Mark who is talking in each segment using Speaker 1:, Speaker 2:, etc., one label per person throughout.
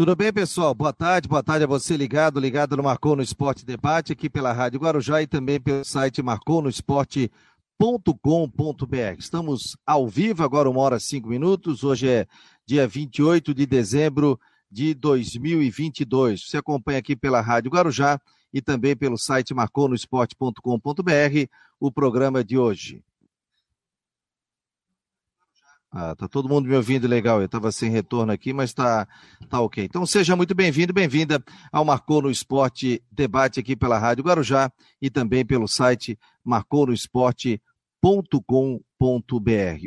Speaker 1: Tudo bem, pessoal? Boa tarde, boa tarde a você ligado, ligado no Marcou no Esporte Debate, aqui pela Rádio Guarujá e também pelo site marconosport.com.br. Estamos ao vivo agora, uma hora e cinco minutos. Hoje é dia 28 de dezembro de 2022. Você acompanha aqui pela Rádio Guarujá e também pelo site marconosport.com.br o programa de hoje. Ah, tá todo mundo me ouvindo legal. Eu estava sem retorno aqui, mas tá, tá ok. Então seja muito bem-vindo, bem-vinda ao Marcou no Esporte debate aqui pela Rádio Guarujá e também pelo site marconosport.com.br.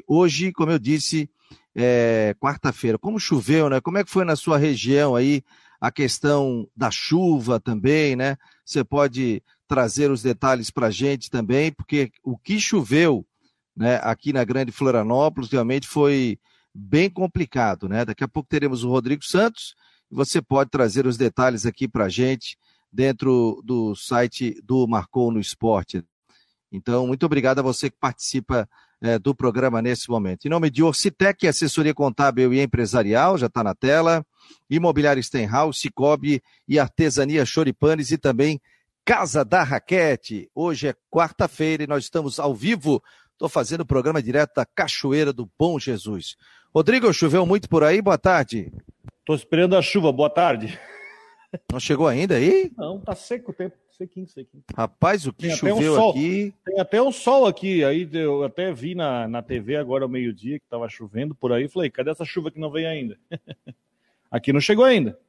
Speaker 1: Hoje, como eu disse, é quarta-feira. Como choveu, né? Como é que foi na sua região aí a questão da chuva também, né? Você pode trazer os detalhes para a gente também, porque o que choveu né, aqui na Grande Florianópolis, realmente foi bem complicado, né? Daqui a pouco teremos o Rodrigo Santos você pode trazer os detalhes aqui para a gente dentro do site do Marcou no Esporte. Então, muito obrigado a você que participa é, do programa nesse momento. Em nome de Orcitec, assessoria contábil e empresarial, já está na tela, Imobiliário Stenhouse, Cicobi e Artesania Choripanes e também Casa da Raquete. Hoje é quarta-feira e nós estamos ao vivo Estou fazendo o programa direto da Cachoeira do Bom Jesus. Rodrigo, choveu muito por aí? Boa tarde.
Speaker 2: Estou esperando a chuva. Boa tarde.
Speaker 1: Não chegou ainda aí?
Speaker 2: Não, tá seco o tempo. Sequinho, sequinho.
Speaker 1: Rapaz, o que Tem choveu um aqui.
Speaker 2: Tem até o um sol aqui. Aí eu até vi na, na TV agora ao meio-dia que estava chovendo por aí. Falei, cadê essa chuva que não vem ainda? aqui não chegou ainda.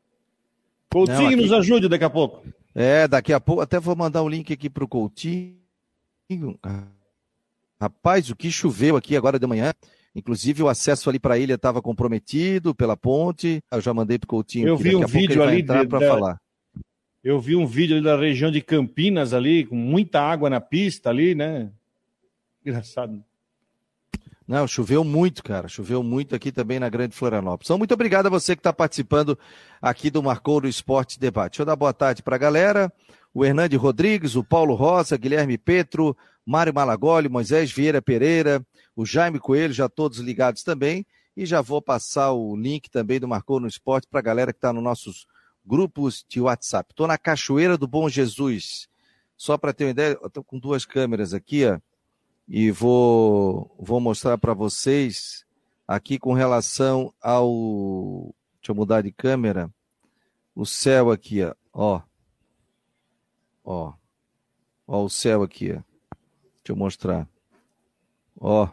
Speaker 2: Coutinho não, aqui... nos ajude daqui a pouco.
Speaker 1: É, daqui a pouco. Até vou mandar o um link aqui para o Coutinho. Rapaz, o que choveu aqui agora de manhã. Inclusive o acesso ali para a ilha estava comprometido pela ponte. Eu já mandei para o Coutinho.
Speaker 2: Eu vi um vídeo ali para falar. Eu vi um vídeo ali da região de Campinas ali com muita água na pista ali, né? Engraçado.
Speaker 1: Não, choveu muito, cara. Choveu muito aqui também na Grande Florianópolis. Então, muito obrigado a você que está participando aqui do Marcou do Esporte Debate. Deixa eu dar boa tarde para a galera. O Hernande Rodrigues, o Paulo Rosa, Guilherme Petro, Mário Malagoli, Moisés Vieira Pereira, o Jaime Coelho, já todos ligados também. E já vou passar o link também do Marcou no Esporte para a galera que está nos nossos grupos de WhatsApp. Estou na Cachoeira do Bom Jesus. Só para ter uma ideia, estou com duas câmeras aqui, ó, e vou, vou mostrar para vocês aqui com relação ao. Deixa eu mudar de câmera. O céu aqui, ó. Ó, ó, ó o céu aqui, ó. Deixa eu mostrar. Ó,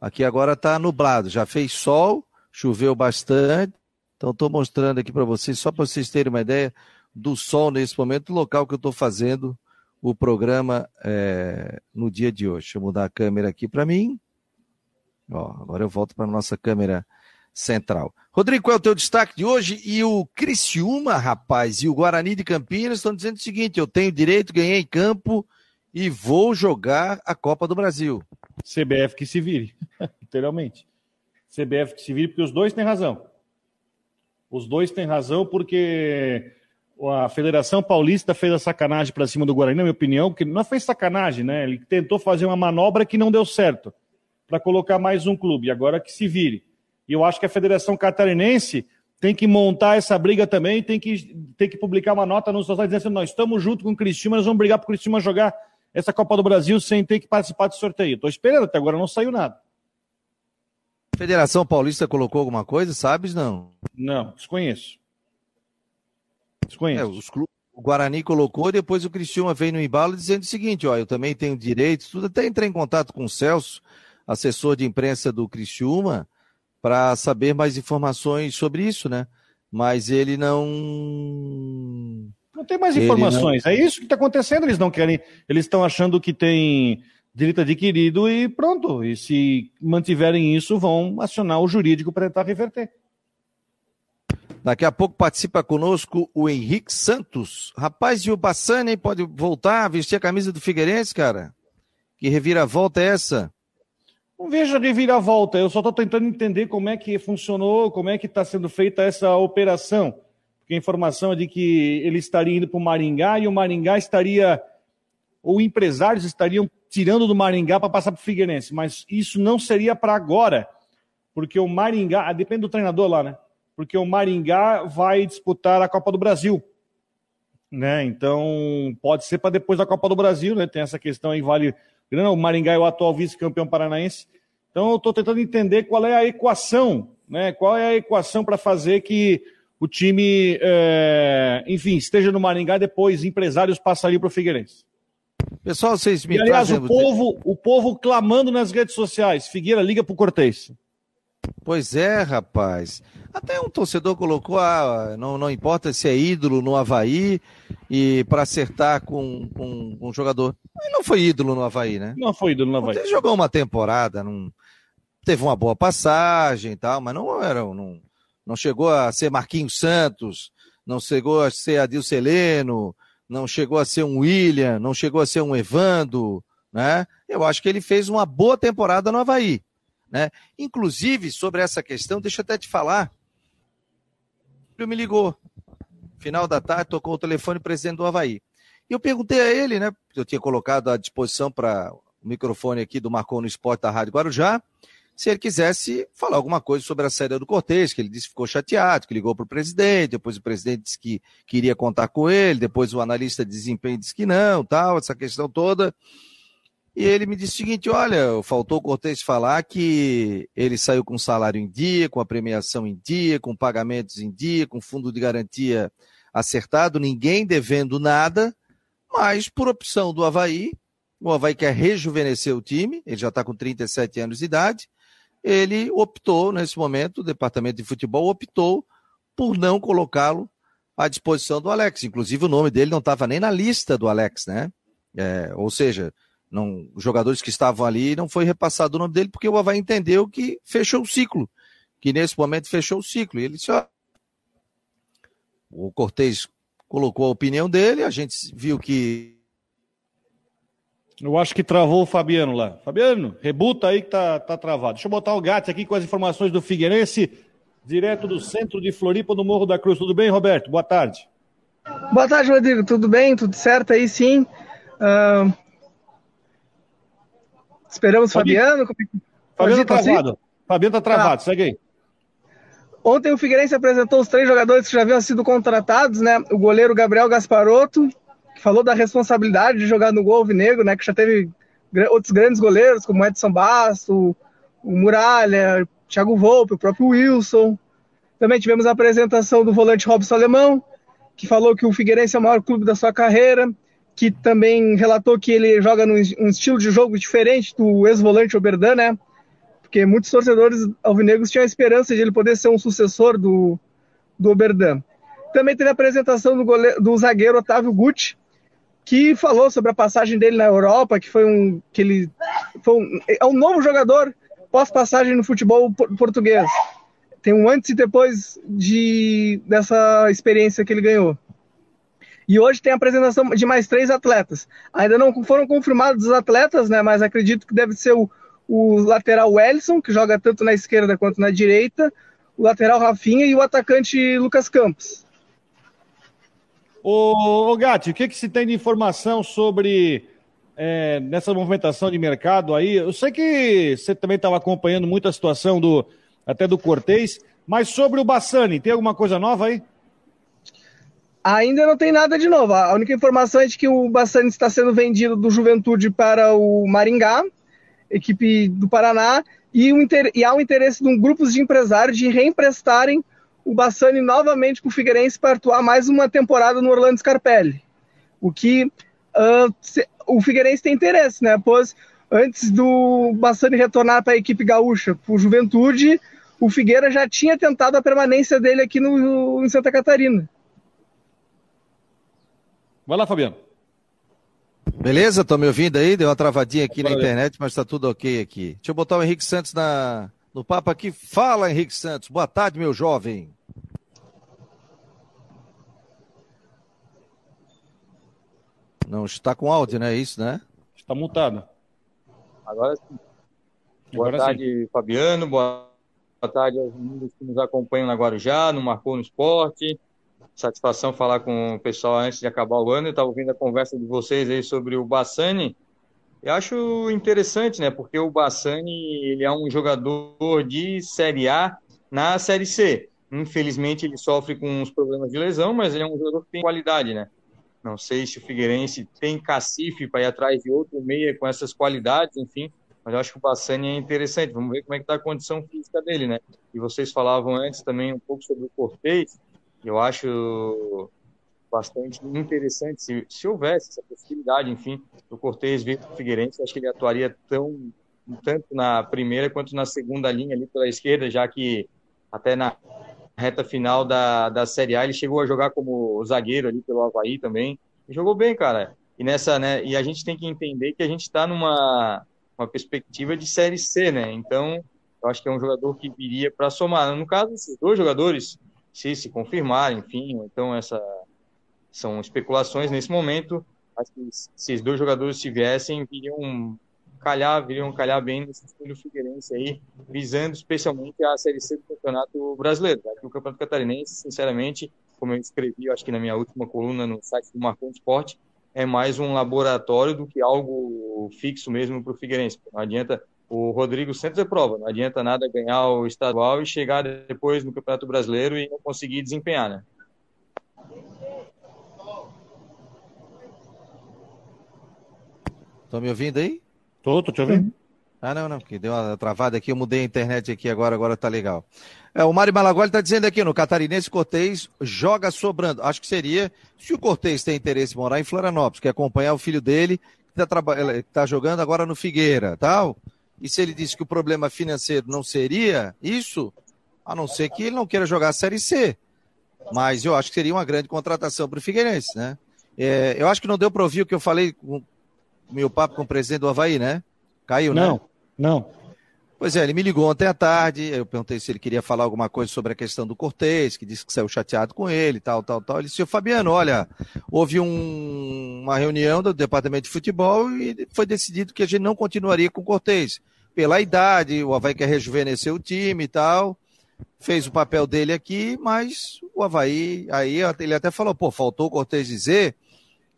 Speaker 1: aqui agora está nublado, já fez sol, choveu bastante. Então estou mostrando aqui para vocês, só para vocês terem uma ideia do sol nesse momento, o local que eu estou fazendo o programa é, no dia de hoje. Deixa eu mudar a câmera aqui para mim. Ó, agora eu volto para nossa câmera central. Rodrigo, qual é o teu destaque de hoje? E o Criciúma, rapaz, e o Guarani de Campinas estão dizendo o seguinte: eu tenho direito, ganhei campo e vou jogar a Copa do Brasil.
Speaker 2: CBF que se vire, literalmente. CBF que se vire, porque os dois têm razão. Os dois têm razão, porque a Federação Paulista fez a sacanagem para cima do Guarani, na minha opinião, porque não foi sacanagem, né? Ele tentou fazer uma manobra que não deu certo, para colocar mais um clube, agora que se vire. E eu acho que a Federação Catarinense tem que montar essa briga também, tem que, tem que publicar uma nota nos sociais dizendo assim, nós estamos junto com o Cristiano, nós vamos brigar para o Cristiano jogar essa Copa do Brasil sem ter que participar do sorteio. Estou esperando, até agora não saiu nada.
Speaker 1: Federação Paulista colocou alguma coisa, sabes não?
Speaker 2: Não, desconheço. Desconheço. É,
Speaker 1: os clubes, o Guarani colocou, depois o Cristiúma veio no embalo dizendo o seguinte, ó, eu também tenho direitos, tudo, até entrei em contato com o Celso, assessor de imprensa do Cristiúma, para saber mais informações sobre isso, né? Mas ele não
Speaker 2: não tem mais informações. Não... É isso que está acontecendo. Eles não querem. Eles estão achando que tem direito adquirido e pronto. E se mantiverem isso, vão acionar o jurídico para tentar reverter.
Speaker 1: Daqui a pouco participa conosco o Henrique Santos. Rapaz, e o Bassani pode voltar a vestir a camisa do Figueirense, cara? Que reviravolta é essa?
Speaker 2: Não vejo reviravolta. Eu só estou tentando entender como é que funcionou, como é que está sendo feita essa operação porque a informação é de que ele estaria indo para o Maringá e o Maringá estaria, ou empresários estariam tirando do Maringá para passar para o Figueirense, mas isso não seria para agora, porque o Maringá, ah, depende do treinador lá, né? porque o Maringá vai disputar a Copa do Brasil. Né? Então, pode ser para depois da Copa do Brasil, né? Tem essa questão aí, vale. O Maringá é o atual vice-campeão paranaense. Então, eu estou tentando entender qual é a equação, né? Qual é a equação para fazer que o time, é, enfim, esteja no Maringá depois empresários passariam para o Figueirense.
Speaker 1: Pessoal, vocês me
Speaker 2: e, aliás, trazem... o povo, o povo clamando nas redes sociais. Figueira liga pro Cortez.
Speaker 1: Pois é, rapaz. Até um torcedor colocou, ah, não, não importa se é ídolo no Havaí e para acertar com, com, com um jogador. Ele não foi ídolo no Havaí, né?
Speaker 2: Não foi ídolo no Havaí.
Speaker 1: Ele jogou uma temporada, não, teve uma boa passagem e tal, mas não era, não, não chegou a ser Marquinhos Santos, não chegou a ser Adil Heleno, não chegou a ser um William, não chegou a ser um Evando, né? Eu acho que ele fez uma boa temporada no Havaí, né? Inclusive, sobre essa questão, deixa eu até te falar. Ele me ligou, final da tarde, tocou o telefone presidente do Havaí. E eu perguntei a ele, né? Eu tinha colocado à disposição para o microfone aqui do Marcou no Esporte da Rádio Guarujá se ele quisesse falar alguma coisa sobre a saída do Cortez, que ele disse que ficou chateado, que ligou para o presidente, depois o presidente disse que queria contar com ele, depois o analista de desempenho disse que não, tal, essa questão toda. E ele me disse o seguinte: olha, faltou o Cortez falar que ele saiu com salário em dia, com a premiação em dia, com pagamentos em dia, com fundo de garantia acertado, ninguém devendo nada, mas por opção do Havaí, o Havaí quer rejuvenescer o time, ele já está com 37 anos de idade, ele optou, nesse momento, o departamento de futebol optou por não colocá-lo à disposição do Alex. Inclusive, o nome dele não estava nem na lista do Alex, né? É, ou seja, não, os jogadores que estavam ali não foi repassado o nome dele porque o Havaí entendeu que fechou o ciclo, que nesse momento fechou o ciclo. E ele disse: ó, o Cortez colocou a opinião dele, a gente viu que
Speaker 2: eu acho que travou o Fabiano lá. Fabiano, rebuta aí que tá, tá travado. Deixa eu botar o Gatti aqui com as informações do Figueirense, direto do centro de Floripa, no Morro da Cruz. Tudo bem, Roberto? Boa tarde.
Speaker 3: Boa tarde, Rodrigo. Tudo bem? Tudo certo aí, sim. Uh... Esperamos Fabiano.
Speaker 2: Fabiano tá travado. Fabiano tá travado, ah. segue aí.
Speaker 3: Ontem o Figueirense apresentou os três jogadores que já haviam sido contratados, né? O goleiro Gabriel Gasparotto, falou da responsabilidade de jogar no gol alvinegro, né? Que já teve outros grandes goleiros, como Edson Basso, o Muralha, Thiago Volpe, o próprio Wilson. Também tivemos a apresentação do volante Robson Alemão, que falou que o Figueirense é o maior clube da sua carreira, que também relatou que ele joga num um estilo de jogo diferente do ex-volante Oberdan, né? Porque muitos torcedores alvinegros tinham a esperança de ele poder ser um sucessor do, do Oberdan. Também teve a apresentação do, goleiro, do zagueiro Otávio Gucci, que falou sobre a passagem dele na Europa, que foi um que ele foi um, é um novo jogador pós passagem no futebol português. Tem um antes e depois de dessa experiência que ele ganhou. E hoje tem a apresentação de mais três atletas. Ainda não foram confirmados os atletas, né? Mas acredito que deve ser o, o lateral Wellison, que joga tanto na esquerda quanto na direita, o lateral Rafinha e o atacante Lucas Campos.
Speaker 2: Ô, ô Gatti, o que, que se tem de informação sobre é, nessa movimentação de mercado aí? Eu sei que você também estava acompanhando muito a situação do até do Cortez, mas sobre o Bassani, tem alguma coisa nova aí?
Speaker 3: Ainda não tem nada de novo. A única informação é de que o Bassani está sendo vendido do Juventude para o Maringá, equipe do Paraná, e, um, e há um interesse de um de empresários de reemprestarem o Bassani novamente para o Figueirense para atuar mais uma temporada no Orlando Scarpelli. O que uh, se, o Figueirense tem interesse, né? Pois antes do Bassani retornar para a equipe gaúcha, para o Juventude, o Figueira já tinha tentado a permanência dele aqui no, em Santa Catarina.
Speaker 2: Vai lá, Fabiano.
Speaker 1: Beleza? Estão me ouvindo aí? Deu uma travadinha aqui na internet, mas está tudo ok aqui. Deixa eu botar o Henrique Santos na, no papo aqui. Fala, Henrique Santos. Boa tarde, meu jovem. Não está com áudio, né? É isso, né?
Speaker 2: Está mutado.
Speaker 4: Agora sim. Boa Agora tarde, sim. Fabiano. Boa tarde aos meninos que nos acompanham na Guarujá, no Marcou no Esporte. Satisfação falar com o pessoal antes de acabar o ano. Eu estava ouvindo a conversa de vocês aí sobre o Bassani. Eu acho interessante, né? Porque o Bassani ele é um jogador de Série A na Série C. Infelizmente, ele sofre com uns problemas de lesão, mas ele é um jogador que tem qualidade, né? Não sei se o Figueirense tem cacife para ir atrás de outro meia com essas qualidades, enfim. Mas eu acho que o Bassani é interessante. Vamos ver como é que está a condição física dele, né? E vocês falavam antes também um pouco sobre o Cortez. Eu acho bastante interessante se, se houvesse essa possibilidade, enfim, do Cortez vir para o Figueirense. Acho que ele atuaria tão tanto na primeira quanto na segunda linha ali pela esquerda, já que até na reta final da, da Série A ele chegou a jogar como zagueiro ali pelo Havaí também. E jogou bem, cara. E nessa, né? E a gente tem que entender que a gente está numa uma perspectiva de Série C, né? Então, eu acho que é um jogador que viria para somar. No caso, esses dois jogadores, se se confirmarem, enfim, então essa são especulações nesse momento. Acho que se esses dois jogadores tivessem, viriam calhar, viriam calhar bem nesse estilo Figueirense aí, visando especialmente a Série C do Campeonato Brasileiro. O Campeonato Catarinense, sinceramente, como eu escrevi, acho que na minha última coluna no site do Marcão Esporte, é mais um laboratório do que algo fixo mesmo para o Figueirense. Não adianta, o Rodrigo Santos é prova, não adianta nada ganhar o estadual e chegar depois no Campeonato Brasileiro e não conseguir desempenhar, né?
Speaker 1: Estão me ouvindo aí?
Speaker 2: Tô, tô te ouvindo.
Speaker 1: Ah, não, não, porque deu uma travada aqui, eu mudei a internet aqui agora, agora tá legal. É, o Mário Malagoli está dizendo aqui, no Catarinense Cortez joga sobrando. Acho que seria, se o Cortez tem interesse em morar em Florianópolis, que acompanhar o filho dele, que está tá jogando agora no Figueira, tal. E se ele disse que o problema financeiro não seria isso, a não ser que ele não queira jogar a Série C. Mas eu acho que seria uma grande contratação para o Figueirense, né? É, eu acho que não deu para ouvir o que eu falei com meu papo com o presidente do Havaí, né? Caiu,
Speaker 2: não,
Speaker 1: né?
Speaker 2: Não,
Speaker 1: Pois é, ele me ligou ontem à tarde, eu perguntei se ele queria falar alguma coisa sobre a questão do Cortez, que disse que saiu chateado com ele, tal, tal, tal. Ele disse, Fabiano, olha, houve um, uma reunião do departamento de futebol e foi decidido que a gente não continuaria com o Cortez. Pela idade, o Havaí quer rejuvenescer o time e tal, fez o papel dele aqui, mas o Havaí, aí ele até falou, pô, faltou o Cortez dizer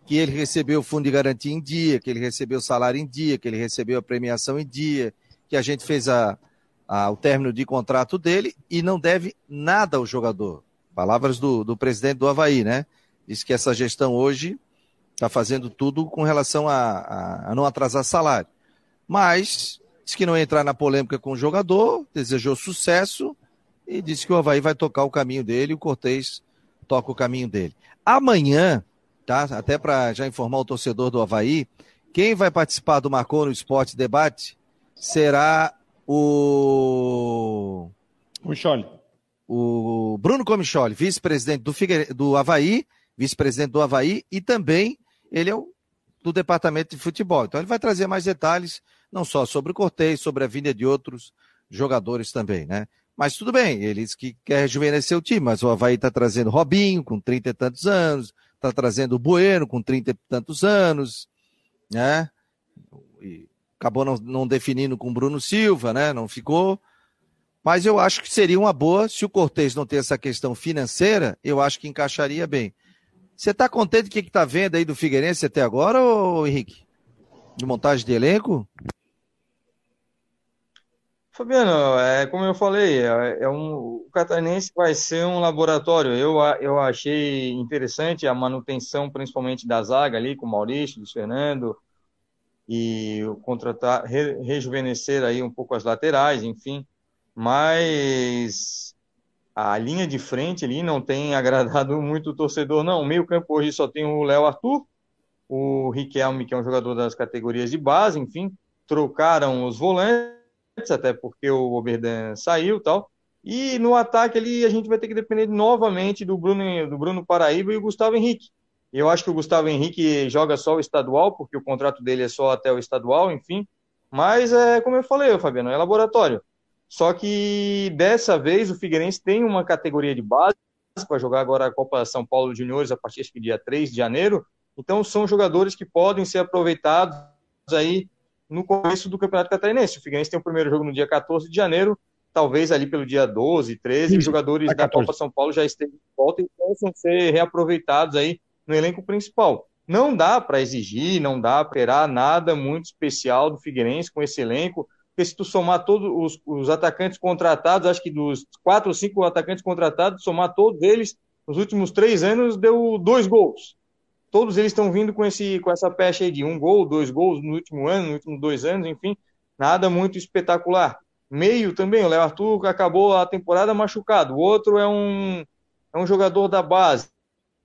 Speaker 1: que ele recebeu o fundo de garantia em dia, que ele recebeu o salário em dia, que ele recebeu a premiação em dia, que a gente fez a, a, o término de contrato dele e não deve nada ao jogador. Palavras do, do presidente do Havaí, né? Diz que essa gestão hoje está fazendo tudo com relação a, a, a, não atrasar salário. Mas disse que não ia entrar na polêmica com o jogador, desejou sucesso e disse que o Havaí vai tocar o caminho dele e o Cortez toca o caminho dele. Amanhã, tá? Até para já informar o torcedor do Havaí, quem vai participar do Marcou no Esporte Debate será o.
Speaker 2: Michole.
Speaker 1: O Bruno Comicholi, vice-presidente do, Figueire... do Havaí, vice-presidente do Havaí, e também ele é o do departamento de futebol. Então ele vai trazer mais detalhes, não só sobre o Cortez, sobre a vinda de outros jogadores também, né? Mas tudo bem, ele disse que quer rejuvenescer o time, mas o Havaí está trazendo Robinho, com trinta e tantos anos, está trazendo o Bueno, com trinta e tantos anos, né? E acabou não, não definindo com o Bruno Silva, né? Não ficou. Mas eu acho que seria uma boa, se o Cortez não ter essa questão financeira, eu acho que encaixaria bem. Você está contente com o que está vendo aí do Figueirense até agora, ô Henrique? De montagem de elenco?
Speaker 4: Fabiano, é, como eu falei, é, é um, o Catarinense vai ser um laboratório. Eu, eu achei interessante a manutenção, principalmente da zaga ali, com o Maurício, Luiz Fernando, e contratar, re, rejuvenescer aí um pouco as laterais, enfim. Mas a linha de frente ali não tem agradado muito o torcedor, não. O meio-campo hoje só tem o Léo Arthur, o Riquelme, que é um jogador das categorias de base, enfim. Trocaram os volantes, até porque o Oberdan saiu tal. E no ataque ali a gente vai ter que depender novamente do Bruno, do Bruno Paraíba e o Gustavo Henrique. Eu acho que o Gustavo Henrique joga só o estadual, porque o contrato dele é só até o estadual, enfim. Mas é como eu falei, Fabiano, é laboratório. Só que dessa vez o Figueirense tem uma categoria de base para jogar agora a Copa São Paulo Juniores a partir do dia 3 de janeiro. Então são jogadores que podem ser aproveitados aí no começo do Campeonato Catarinense. O Figueirense tem o primeiro jogo no dia 14 de janeiro, talvez ali pelo dia 12, 13, os jogadores da Copa São Paulo já estejam de volta e possam ser reaproveitados aí no elenco principal. Não dá para exigir, não dá para esperar nada muito especial do Figueirense com esse elenco. Porque se tu somar todos os, os atacantes contratados, acho que dos quatro ou cinco atacantes contratados, somar todos eles, nos últimos três anos deu dois gols. Todos eles estão vindo com, esse, com essa pecha aí de um gol, dois gols no último ano, nos últimos dois anos, enfim, nada muito espetacular. Meio também, o Léo Arthur acabou a temporada machucado, o outro é um, é um jogador da base.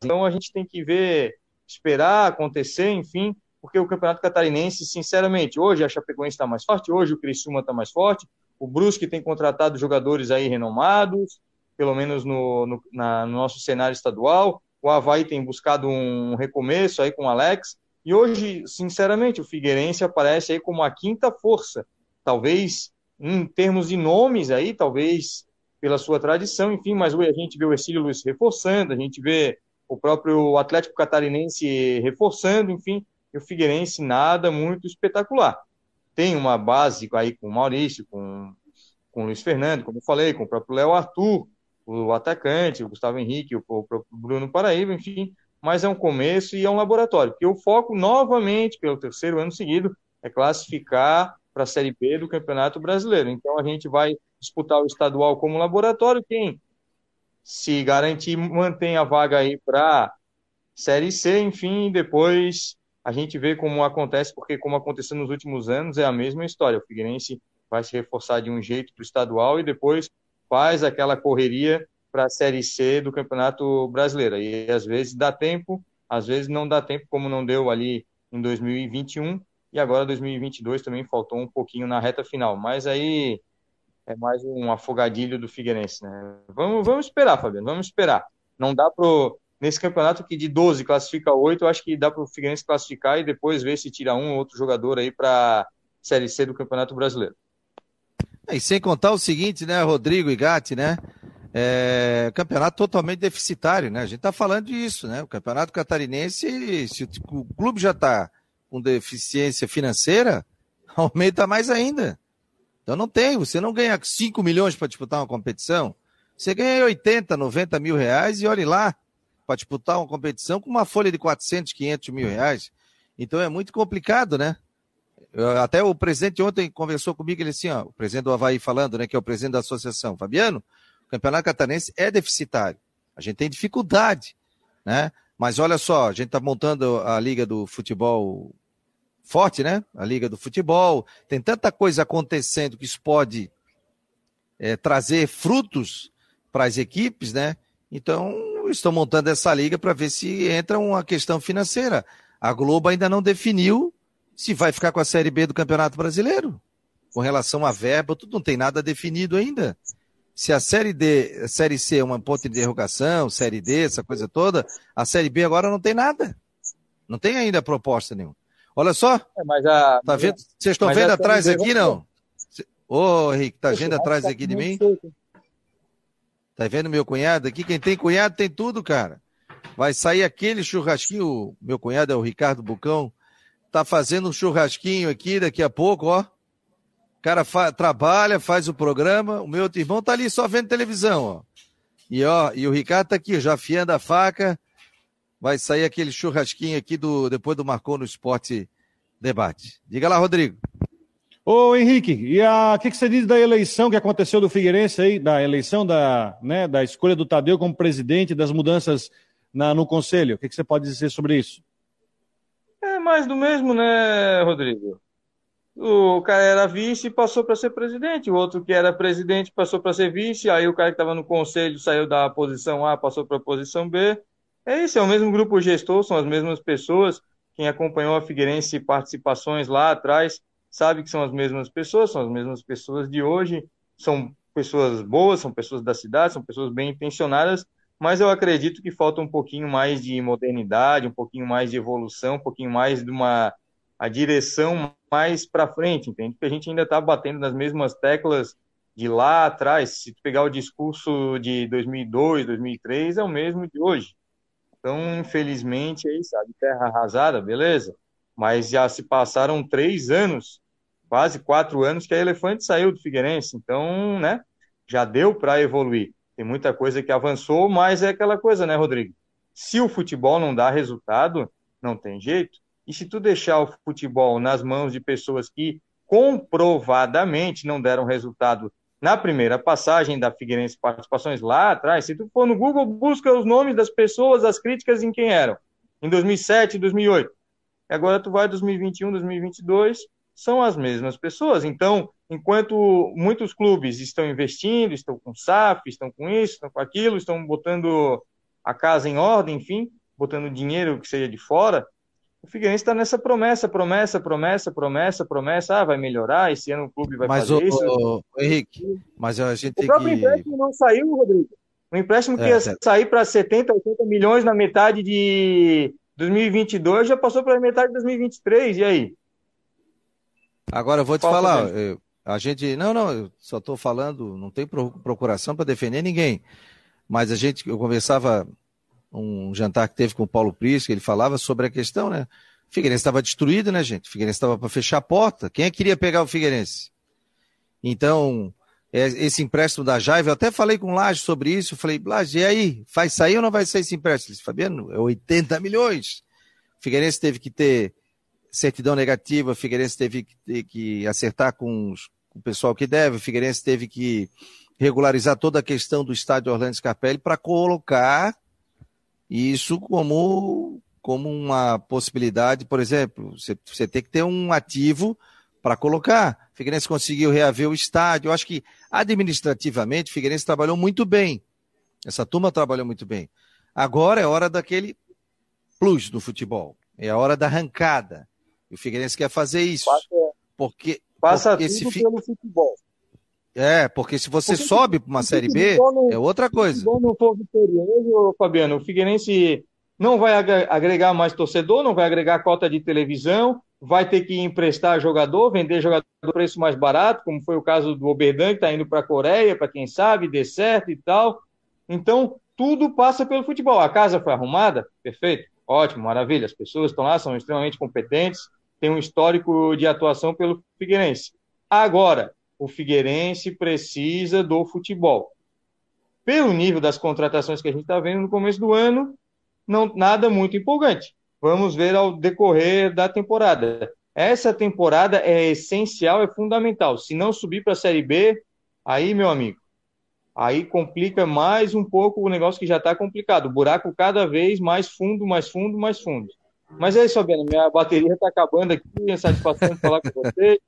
Speaker 4: Então a gente tem que ver, esperar acontecer, enfim, porque o Campeonato Catarinense, sinceramente, hoje a Chapecoense está mais forte, hoje o Criciúma está mais forte, o Brusque tem contratado jogadores aí renomados, pelo menos no, no, na, no nosso cenário estadual, o Havaí tem buscado um recomeço aí com o Alex, e hoje, sinceramente, o Figueirense aparece aí como a quinta força, talvez em termos de nomes aí, talvez pela sua tradição, enfim, mas a gente vê o Exílio Luiz reforçando, a gente vê o próprio Atlético Catarinense reforçando, enfim, o Figueirense nada muito espetacular. Tem uma base aí com o Maurício, com, com o Luiz Fernando, como eu falei, com o próprio Léo Arthur, o atacante, o Gustavo Henrique, o, o próprio Bruno Paraíba, enfim, mas é um começo e é um laboratório, porque o foco, novamente, pelo terceiro ano seguido, é classificar para a Série B do Campeonato Brasileiro. Então a gente vai disputar o estadual como laboratório, quem se garantir mantém a vaga aí para Série C, enfim, depois a gente vê como acontece, porque como aconteceu nos últimos anos, é a mesma história. O Figueirense vai se reforçar de um jeito para o estadual e depois faz aquela correria para a Série C do Campeonato Brasileiro. E às vezes dá tempo, às vezes não dá tempo, como não deu ali em 2021, e agora 2022 também faltou um pouquinho na reta final. Mas aí é mais um afogadilho do Figueirense, né? Vamos, vamos esperar, Fabiano, vamos esperar. Não dá pro nesse campeonato que de 12 classifica 8, eu acho que dá para o Figueirense classificar e depois ver se tira um ou outro jogador aí para Série C do Campeonato Brasileiro.
Speaker 1: É, e sem contar o seguinte, né, Rodrigo e Gatti, né? É, campeonato totalmente deficitário, né? A gente tá falando disso, né? O campeonato catarinense, se o clube já tá com deficiência financeira, aumenta mais ainda. Então não tem, você não ganha 5 milhões para disputar uma competição, você ganha 80, 90 mil reais e olhe lá, para disputar uma competição com uma folha de 400, 500 mil reais. Então é muito complicado, né? Até o presidente ontem conversou comigo, ele assim, ó, o presidente do Havaí falando, né, que é o presidente da associação, Fabiano, o campeonato catarinense é deficitário. A gente tem dificuldade, né? Mas olha só, a gente está montando a liga do futebol forte, né? A liga do futebol. Tem tanta coisa acontecendo que isso pode é, trazer frutos para as equipes, né? Então, estão montando essa liga para ver se entra uma questão financeira. A Globo ainda não definiu se vai ficar com a Série B do Campeonato Brasileiro. Com relação à verba, tudo não tem nada definido ainda. Se a Série D, a Série C é uma ponto de interrogação, Série D, essa coisa toda, a Série B agora não tem nada. Não tem ainda proposta nenhuma. Olha só. É, a, tá vendo? Vocês estão vendo atrás aqui, não? Ô, oh, Henrique, tá vendo atrás aqui de mim? Tá vendo meu cunhado aqui? Quem tem cunhado tem tudo, cara. Vai sair aquele churrasquinho. Meu cunhado é o Ricardo Bucão. Tá fazendo um churrasquinho aqui daqui a pouco, ó. O cara fa trabalha, faz o programa. O meu outro irmão tá ali só vendo televisão, ó. E ó, e o Ricardo tá aqui, já afiando a faca. Vai sair aquele churrasquinho aqui do depois do Marcou no Esporte Debate. Diga lá, Rodrigo.
Speaker 2: Ô Henrique, e o que, que, você diz da eleição que aconteceu do Figueirense aí, da eleição da, né, da escolha do Tadeu como presidente, das mudanças na, no conselho? O que, que você pode dizer sobre isso?
Speaker 4: É mais do mesmo, né, Rodrigo? O cara era vice e passou para ser presidente, o outro que era presidente passou para ser vice, aí o cara que estava no conselho saiu da posição A, passou para a posição B. É isso, é o mesmo grupo gestor, são as mesmas pessoas. Quem acompanhou a Figueirense participações lá atrás sabe que são as mesmas pessoas, são as mesmas pessoas de hoje, são pessoas boas, são pessoas da cidade, são pessoas bem intencionadas, mas eu acredito que falta um pouquinho mais de modernidade, um pouquinho mais de evolução, um pouquinho mais de uma a direção mais para frente, entende? Porque a gente ainda está batendo nas mesmas teclas de lá atrás. Se tu pegar o discurso de 2002, 2003, é o mesmo de hoje. Então, infelizmente, aí, sabe, terra arrasada, beleza? Mas já se passaram três anos quase quatro anos que a Elefante saiu do Figueirense, então, né, já deu para evoluir. Tem muita coisa que avançou, mas é aquela coisa, né, Rodrigo? Se o futebol não dá resultado, não tem jeito. E se tu deixar o futebol nas mãos de pessoas que comprovadamente não deram resultado na primeira passagem da Figueirense Participações lá atrás. Se tu for no Google, busca os nomes das pessoas, as críticas em quem eram, em 2007, 2008. Agora tu vai 2021, 2022, são as mesmas pessoas. Então, enquanto muitos clubes estão investindo, estão com SAF, estão com isso, estão com aquilo, estão botando a casa em ordem, enfim, botando dinheiro que seja de fora, o Figueirense está nessa promessa, promessa, promessa, promessa, promessa. Ah, vai melhorar, esse ano o clube vai
Speaker 1: mas
Speaker 4: fazer
Speaker 1: o,
Speaker 4: isso.
Speaker 1: O, Henrique, mas a gente
Speaker 4: o tem próprio que... empréstimo não saiu, Rodrigo. O empréstimo que é, ia é. sair para 70, 80 milhões na metade de 2022 já passou para a metade de 2023, e aí?
Speaker 1: Agora eu vou te Qual falar, eu, a gente, não, não, eu só estou falando, não tem procuração para defender ninguém, mas a gente, eu conversava um jantar que teve com o Paulo Prisco, ele falava sobre a questão, né? O Figueirense estava destruído, né, gente? O Figueirense estava para fechar a porta. Quem é que queria pegar o Figueirense? Então, esse empréstimo da Jaiva, eu até falei com o Laje sobre isso, falei, Laje, e aí, vai sair ou não vai sair esse empréstimo? Ele disse, Fabiano, é 80 milhões. O Figueirense teve que ter certidão negativa, o Figueirense teve que, ter, que acertar com, os, com, o pessoal que deve, o Figueirense teve que regularizar toda a questão do estádio Orlando Scarpelli para colocar isso como, como uma possibilidade, por exemplo, você, você tem que ter um ativo para colocar. O Figueirense conseguiu reaver o estádio. Eu acho que administrativamente o Figueirense trabalhou muito bem. Essa turma trabalhou muito bem. Agora é hora daquele plus do futebol. É a hora da arrancada. E o Figueirense quer fazer isso. Passa, porque,
Speaker 4: passa porque tudo se... pelo futebol.
Speaker 1: É, porque se você porque sobe para uma Série B, não, é outra coisa.
Speaker 4: Não for vitorioso, Fabiano, o Figueirense não vai agregar mais torcedor, não vai agregar cota de televisão, vai ter que emprestar jogador, vender jogador a preço mais barato, como foi o caso do Oberdan, que está indo para a Coreia, para quem sabe, dê certo e tal. Então, tudo passa pelo futebol. A casa foi arrumada? Perfeito, ótimo, maravilha. As pessoas estão lá, são extremamente competentes, têm um histórico de atuação pelo Figueirense. Agora, o Figueirense precisa do futebol. Pelo nível das contratações que a gente está vendo no começo do ano, não nada muito empolgante. Vamos ver ao decorrer da temporada. Essa temporada é essencial, é fundamental. Se não subir para a Série B, aí, meu amigo, aí complica mais um pouco o negócio que já está complicado. O buraco cada vez mais fundo, mais fundo, mais fundo. Mas é isso, Fabiano. Minha bateria está acabando aqui. É satisfação de falar com você.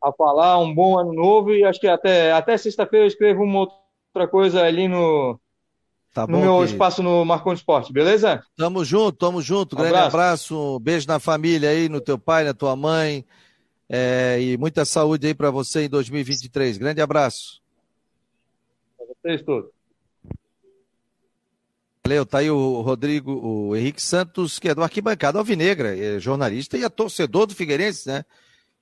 Speaker 4: A falar um bom ano novo e acho que até, até sexta-feira eu escrevo uma outra coisa ali no, tá no meu querido. espaço no Marcon Esporte, beleza?
Speaker 1: Tamo junto, tamo junto. Um Grande abraço. abraço, beijo na família aí, no teu pai, na tua mãe. É, e muita saúde aí para você em 2023. Grande abraço.
Speaker 4: Para vocês todos.
Speaker 1: Valeu, tá aí o Rodrigo, o Henrique Santos, que é do Arquibancada Alvinegra, é jornalista e é torcedor do Figueirense, né?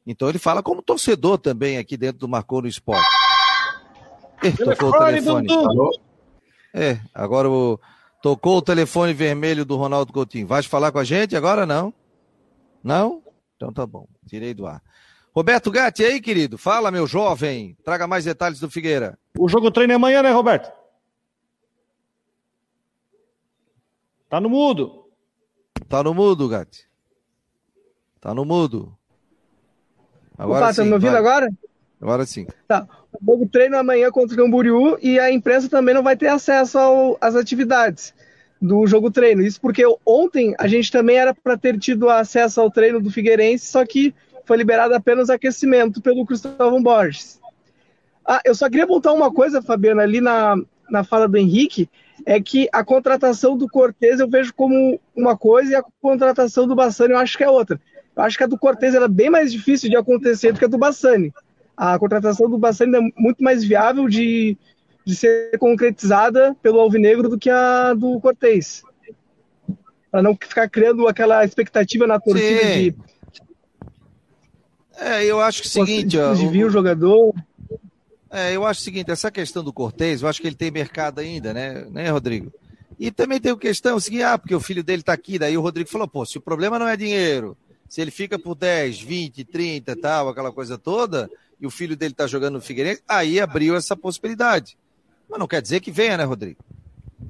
Speaker 1: Então ele fala como torcedor também aqui dentro do Marcou no Esporte. Tocou o telefone. É, agora o, tocou o telefone vermelho do Ronaldo Coutinho. Vai falar com a gente agora? Não? Não? Então tá bom. Tirei do ar. Roberto Gatti, aí, querido? Fala, meu jovem. Traga mais detalhes do Figueira.
Speaker 2: O jogo treino é amanhã, né, Roberto? Tá no mudo.
Speaker 1: Tá no mudo, Gatti. Tá no mudo.
Speaker 3: Agora Opa, sim, tá me ouvindo vai. agora?
Speaker 1: Agora sim.
Speaker 3: Tá. O jogo treino amanhã contra o Camboriú e a imprensa também não vai ter acesso às atividades do jogo treino. Isso porque ontem a gente também era para ter tido acesso ao treino do Figueirense, só que foi liberado apenas aquecimento pelo Cristóvão Borges. Ah, eu só queria voltar uma coisa, Fabiana, ali na, na fala do Henrique, é que a contratação do Cortez eu vejo como uma coisa e a contratação do Bassani eu acho que é outra. Eu acho que a do Cortez era bem mais difícil de acontecer do que a do Bassani. A contratação do Bassani é muito mais viável de, de ser concretizada pelo Alvinegro do que a do Cortez. Para não ficar criando aquela expectativa na torcida Sim. de.
Speaker 1: É, eu acho que é o seguinte.
Speaker 3: Ó, de o jogador.
Speaker 1: É, eu acho o seguinte, essa questão do Cortez, eu acho que ele tem mercado ainda, né, né, Rodrigo? E também tem a questão, o seguinte, ah, porque o filho dele está aqui, daí o Rodrigo falou, pô, se o problema não é dinheiro, se ele fica por 10, 20, 30 tal, aquela coisa toda, e o filho dele está jogando no Figueirense, aí abriu essa possibilidade. Mas não quer dizer que venha, né, Rodrigo?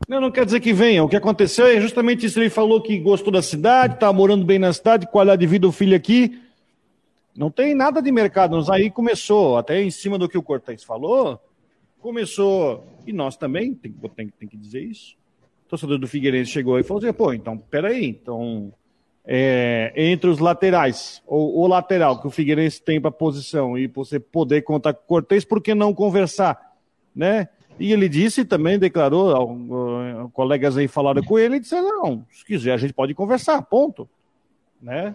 Speaker 2: Não, não quer dizer que venha. O que aconteceu é justamente isso. Ele falou que gostou da cidade, está morando bem na cidade, qualidade de vida do filho aqui. Não tem nada de mercado. Aí começou, até em cima do que o Cortez falou, começou, e nós também, tem, tem, tem que dizer isso. O torcedor do Figueirense chegou e falou assim: pô, então, peraí, então, é, entre os laterais, ou o lateral que o Figueirense tem para posição e você poder contar com o por que não conversar? Né? E ele disse também, declarou, uh, colegas aí falaram com ele, e disseram, não, se quiser a gente pode conversar, ponto. Né?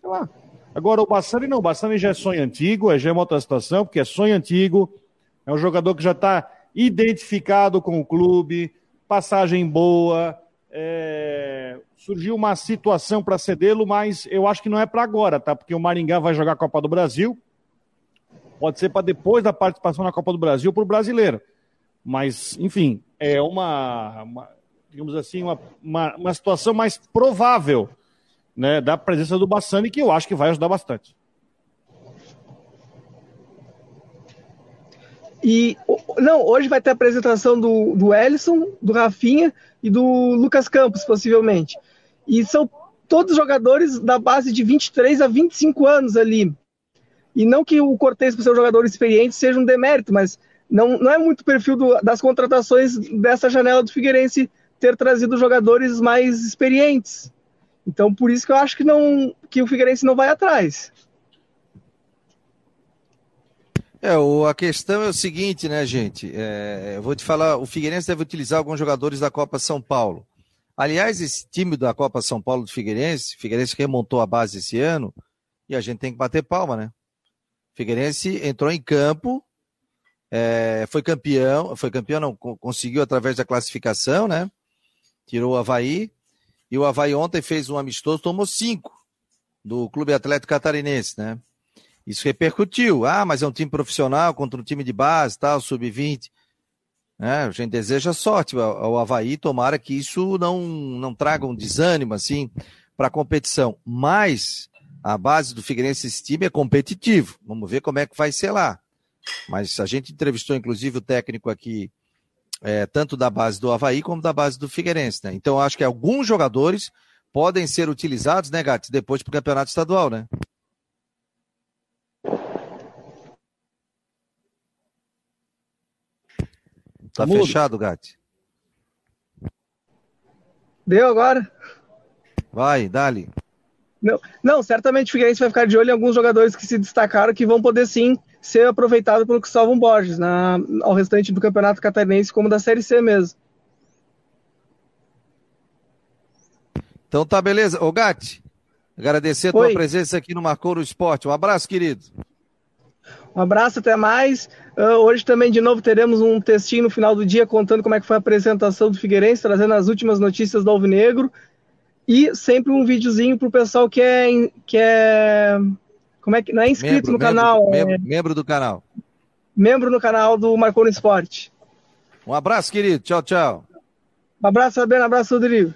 Speaker 2: Sei lá. Agora o Bassani não, o Bassani já é sonho antigo, já é uma outra situação, porque é sonho antigo, é um jogador que já está identificado com o clube, passagem boa, é... surgiu uma situação para cedê-lo, mas eu acho que não é para agora, tá? Porque o Maringá vai jogar a Copa do Brasil, pode ser para depois da participação na Copa do Brasil para o brasileiro. Mas, enfim, é uma, uma digamos assim, uma, uma, uma, situação mais provável né, da presença do Bassani, que eu acho que vai ajudar bastante.
Speaker 3: E não, hoje vai ter a apresentação do, do Ellison, do Rafinha e do Lucas Campos, possivelmente. E são todos jogadores da base de 23 a 25 anos ali. E não que o Cortez, por ser um jogador experiente, seja um demérito, mas não, não é muito perfil do, das contratações dessa janela do Figueirense ter trazido jogadores mais experientes. Então, por isso que eu acho que, não, que o Figueirense não vai atrás.
Speaker 1: É, o, a questão é o seguinte, né, gente? É, eu vou te falar, o Figueirense deve utilizar alguns jogadores da Copa São Paulo. Aliás, esse time da Copa São Paulo do Figueirense, Figueirense remontou a base esse ano, e a gente tem que bater palma, né? Figueirense entrou em campo é, foi campeão, foi campeão, não, conseguiu através da classificação, né? Tirou o Havaí. E o Havaí ontem fez um amistoso, tomou cinco do Clube Atlético Catarinense, né? Isso repercutiu. Ah, mas é um time profissional contra um time de base, tal, sub-20. É, a gente deseja sorte ao Havaí, tomara que isso não, não traga um desânimo, assim, para a competição. Mas a base do Figueirense, esse time é competitivo. Vamos ver como é que vai ser lá. Mas a gente entrevistou, inclusive, o técnico aqui, é, tanto da base do Havaí como da base do Figueirense, né? Então, acho que alguns jogadores podem ser utilizados, né, Gats, depois para o campeonato estadual, né? Tá Mudo. fechado, Gatti.
Speaker 3: Deu agora?
Speaker 1: Vai, dali.
Speaker 3: Não, não, certamente o Figueirense vai ficar de olho em alguns jogadores que se destacaram que vão poder sim ser aproveitado pelo Cristóvão Borges na, ao restante do Campeonato Catarinense, como da Série C mesmo.
Speaker 1: Então tá beleza. Ô Gatti, agradecer a tua Oi. presença aqui no Marcou no Esporte. Um abraço, querido.
Speaker 3: Um abraço, até mais. Uh, hoje também, de novo, teremos um textinho no final do dia contando como é que foi a apresentação do Figueirense, trazendo as últimas notícias do Alvinegro. E sempre um videozinho para o pessoal que é, que é como é que não é inscrito membro, no canal?
Speaker 1: Membro, é... membro, do canal.
Speaker 3: Membro no canal do Marconi Esporte.
Speaker 1: Um abraço, querido. Tchau, tchau.
Speaker 3: Um abraço, Fabiano. Um abraço, Rodrigo.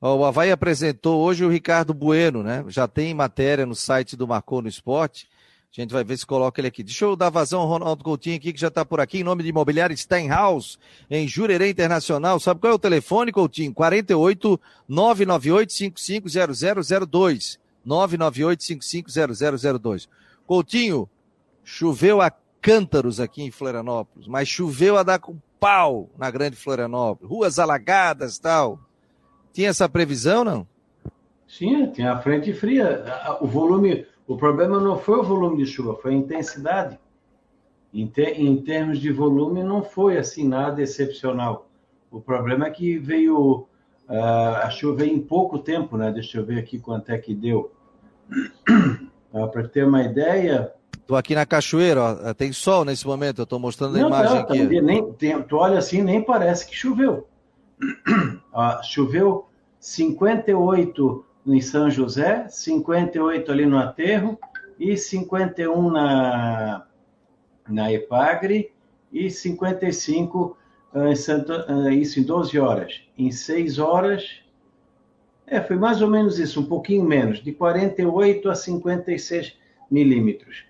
Speaker 1: o Havaí apresentou hoje o Ricardo Bueno, né? Já tem matéria no site do Marcou no Esporte. A gente vai ver se coloca ele aqui. Deixa eu dar vazão ao Ronaldo Coutinho aqui, que já está por aqui, em nome de Imobiliário Steinhaus, em Jurerê Internacional. Sabe qual é o telefone, Coutinho? 48 998 550002. 998-550002. Coutinho, choveu a cântaros aqui em Florianópolis, mas choveu a dar com pau na Grande Florianópolis. Ruas alagadas tal. Tinha essa previsão, não?
Speaker 5: Tinha, tinha a frente fria. O volume, o problema não foi o volume de chuva, foi a intensidade. Em, em termos de volume, não foi assim nada excepcional. O problema é que veio Uh, a chuva em pouco tempo, né? Deixa eu ver aqui quanto é que deu. Uh, Para ter uma ideia.
Speaker 1: Estou aqui na cachoeira, ó. tem sol nesse momento, eu estou mostrando a não, imagem não, aqui.
Speaker 5: Nem, tem, tu olha assim, nem parece que choveu. Uh, choveu 58 em São José, 58 ali no Aterro e 51 na, na Epagre e 55 em Santo, isso em 12 horas. Em 6 horas, é, foi mais ou menos isso, um pouquinho menos, de 48 a 56 milímetros.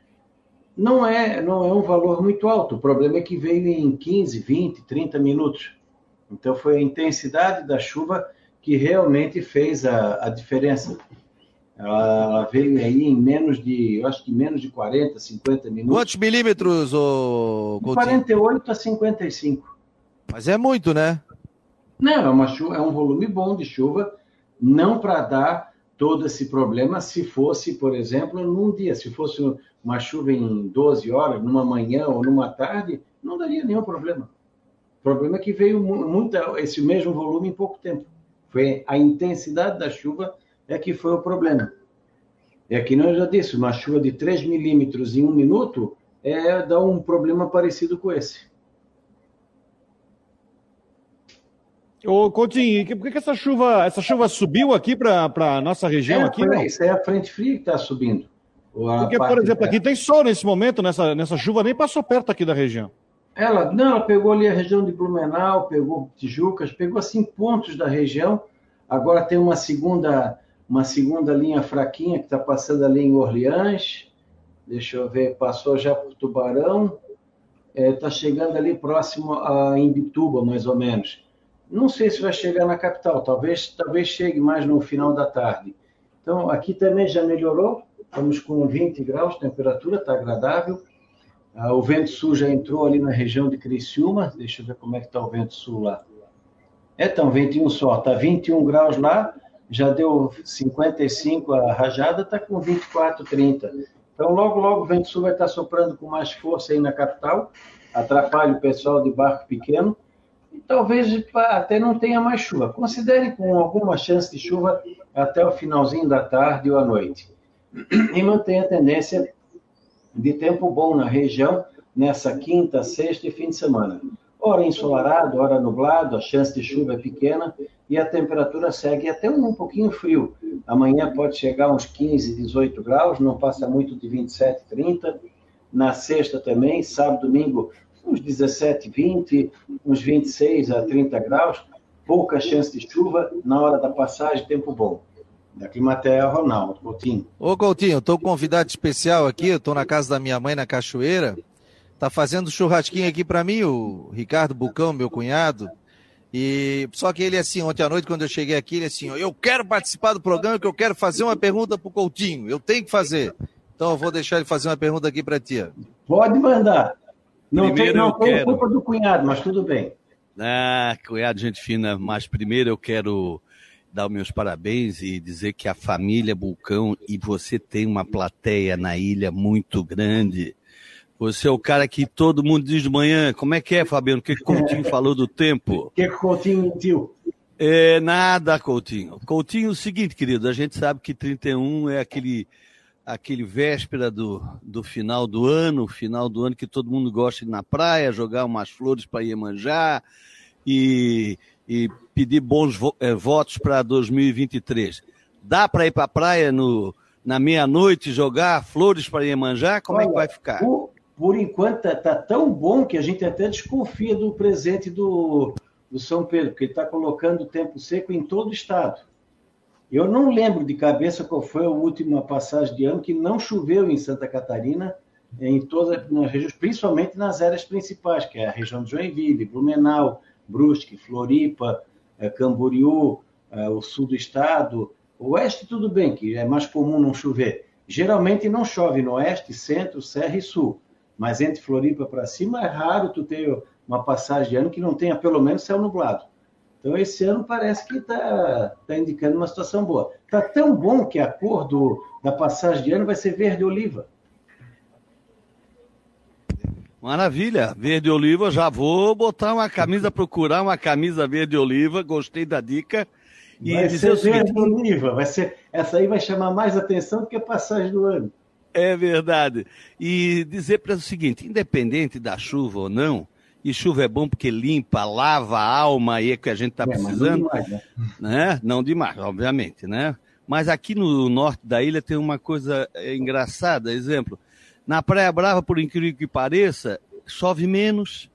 Speaker 5: Não é, não é um valor muito alto, o problema é que veio em 15, 20, 30 minutos. Então foi a intensidade da chuva que realmente fez a, a diferença. Ela, ela, veio aí em menos de, eu acho que menos de 40, 50 minutos.
Speaker 1: Quantos milímetros, ô
Speaker 5: Coutinho? 48 a 55.
Speaker 1: Mas é muito, né?
Speaker 5: Não, é, uma chuva, é um volume bom de chuva, não para dar todo esse problema se fosse, por exemplo, num dia. Se fosse uma chuva em 12 horas, numa manhã ou numa tarde, não daria nenhum problema. O problema é que veio muito, esse mesmo volume em pouco tempo. Foi a intensidade da chuva é que foi o problema. É que eu já disse, uma chuva de 3 milímetros em um minuto é, dá um problema parecido com esse.
Speaker 2: Ô, Coutinho, por que, que essa chuva, essa chuva subiu aqui para a nossa região?
Speaker 5: É,
Speaker 2: aqui,
Speaker 5: isso é a frente fria que está subindo.
Speaker 2: Porque, por exemplo, aqui tem sol nesse momento, nessa, nessa chuva nem passou perto aqui da região.
Speaker 5: Ela, não, ela pegou ali a região de Blumenau, pegou Tijucas, pegou assim pontos da região. Agora tem uma segunda, uma segunda linha fraquinha que está passando ali em Orleans. Deixa eu ver, passou já por Tubarão. Está é, tá chegando ali próximo a Imbituba, mais ou menos. Não sei se vai chegar na capital, talvez, talvez chegue mais no final da tarde. Então, aqui também já melhorou, estamos com 20 graus, temperatura está agradável. Ah, o vento sul já entrou ali na região de Criciúma, deixa eu ver como é que está o vento sul lá. É, tá um ventinho só, está 21 graus lá, já deu 55 a rajada, está com 24, 30. Então, logo, logo o vento sul vai estar tá soprando com mais força aí na capital, atrapalha o pessoal de barco pequeno, e talvez até não tenha mais chuva. Considere com alguma chance de chuva até o finalzinho da tarde ou à noite. E mantenha a tendência de tempo bom na região nessa quinta, sexta e fim de semana. Ora ensolarado, ora nublado, a chance de chuva é pequena e a temperatura segue até um pouquinho frio. Amanhã pode chegar uns 15, 18 graus, não passa muito de 27, 30. Na sexta também, sábado, domingo, uns 17, 20, uns 26 a 30 graus, pouca chance de chuva, na hora da passagem, tempo bom. Da Climatea, Ronaldo Coutinho.
Speaker 1: Ô Coutinho, estou com um convidado especial aqui, estou na casa da minha mãe na Cachoeira, tá fazendo churrasquinho aqui para mim, o Ricardo Bucão, meu cunhado, e só que ele assim, ontem à noite, quando eu cheguei aqui, ele assim, eu quero participar do programa, que eu quero fazer uma pergunta pro Coutinho, eu tenho que fazer. Então eu vou deixar ele fazer uma pergunta aqui para ti.
Speaker 5: Pode mandar. Não primeiro tem, não tem quero... culpa do cunhado, mas tudo bem.
Speaker 6: Ah, cunhado, gente fina, mas primeiro eu quero dar os meus parabéns e dizer que a família Bulcão e você tem uma plateia na ilha muito grande. Você é o cara que todo mundo diz de manhã. Como é que é, Fabiano? O que, que o Coutinho falou do tempo?
Speaker 5: O que, que o Coutinho mentiu?
Speaker 6: É, nada, Coutinho. Coutinho, é o seguinte, querido, a gente sabe que 31 é aquele aquele véspera do, do final do ano, final do ano que todo mundo gosta de ir na praia, jogar umas flores para Iemanjá e, e pedir bons é, votos para 2023. Dá para ir para a praia no, na meia-noite jogar flores para Iemanjá? Como Olha, é que vai ficar?
Speaker 5: Por, por enquanto está tão bom que a gente até desconfia do presente do, do São Pedro, porque ele está colocando o tempo seco em todo o estado. Eu não lembro de cabeça qual foi a última passagem de ano que não choveu em Santa Catarina, em todas as regiões, principalmente nas áreas principais, que é a região de Joinville, Blumenau, Brusque, Floripa, eh, Camboriú, eh, o sul do estado. O oeste, tudo bem, que é mais comum não chover. Geralmente não chove no oeste, centro, serra e sul. Mas entre Floripa para cima é raro tu ter uma passagem de ano que não tenha pelo menos céu nublado. Então, esse ano parece que está tá indicando uma situação boa. Está tão bom que a cor do, da passagem de ano vai ser verde-oliva.
Speaker 6: Maravilha, verde-oliva. Já vou botar uma camisa, procurar uma camisa verde-oliva. Gostei da dica.
Speaker 5: E vai ser verde-oliva. Vai ser, essa aí vai chamar mais atenção do que a passagem do ano.
Speaker 6: É verdade. E dizer para o seguinte: independente da chuva ou não, e chuva é bom porque limpa, lava a alma aí é que a gente está é, precisando. Não demais, né? né? Não demais, obviamente, né? Mas aqui no norte da ilha tem uma coisa é, engraçada, exemplo. Na Praia Brava, por incrível que pareça, chove menos.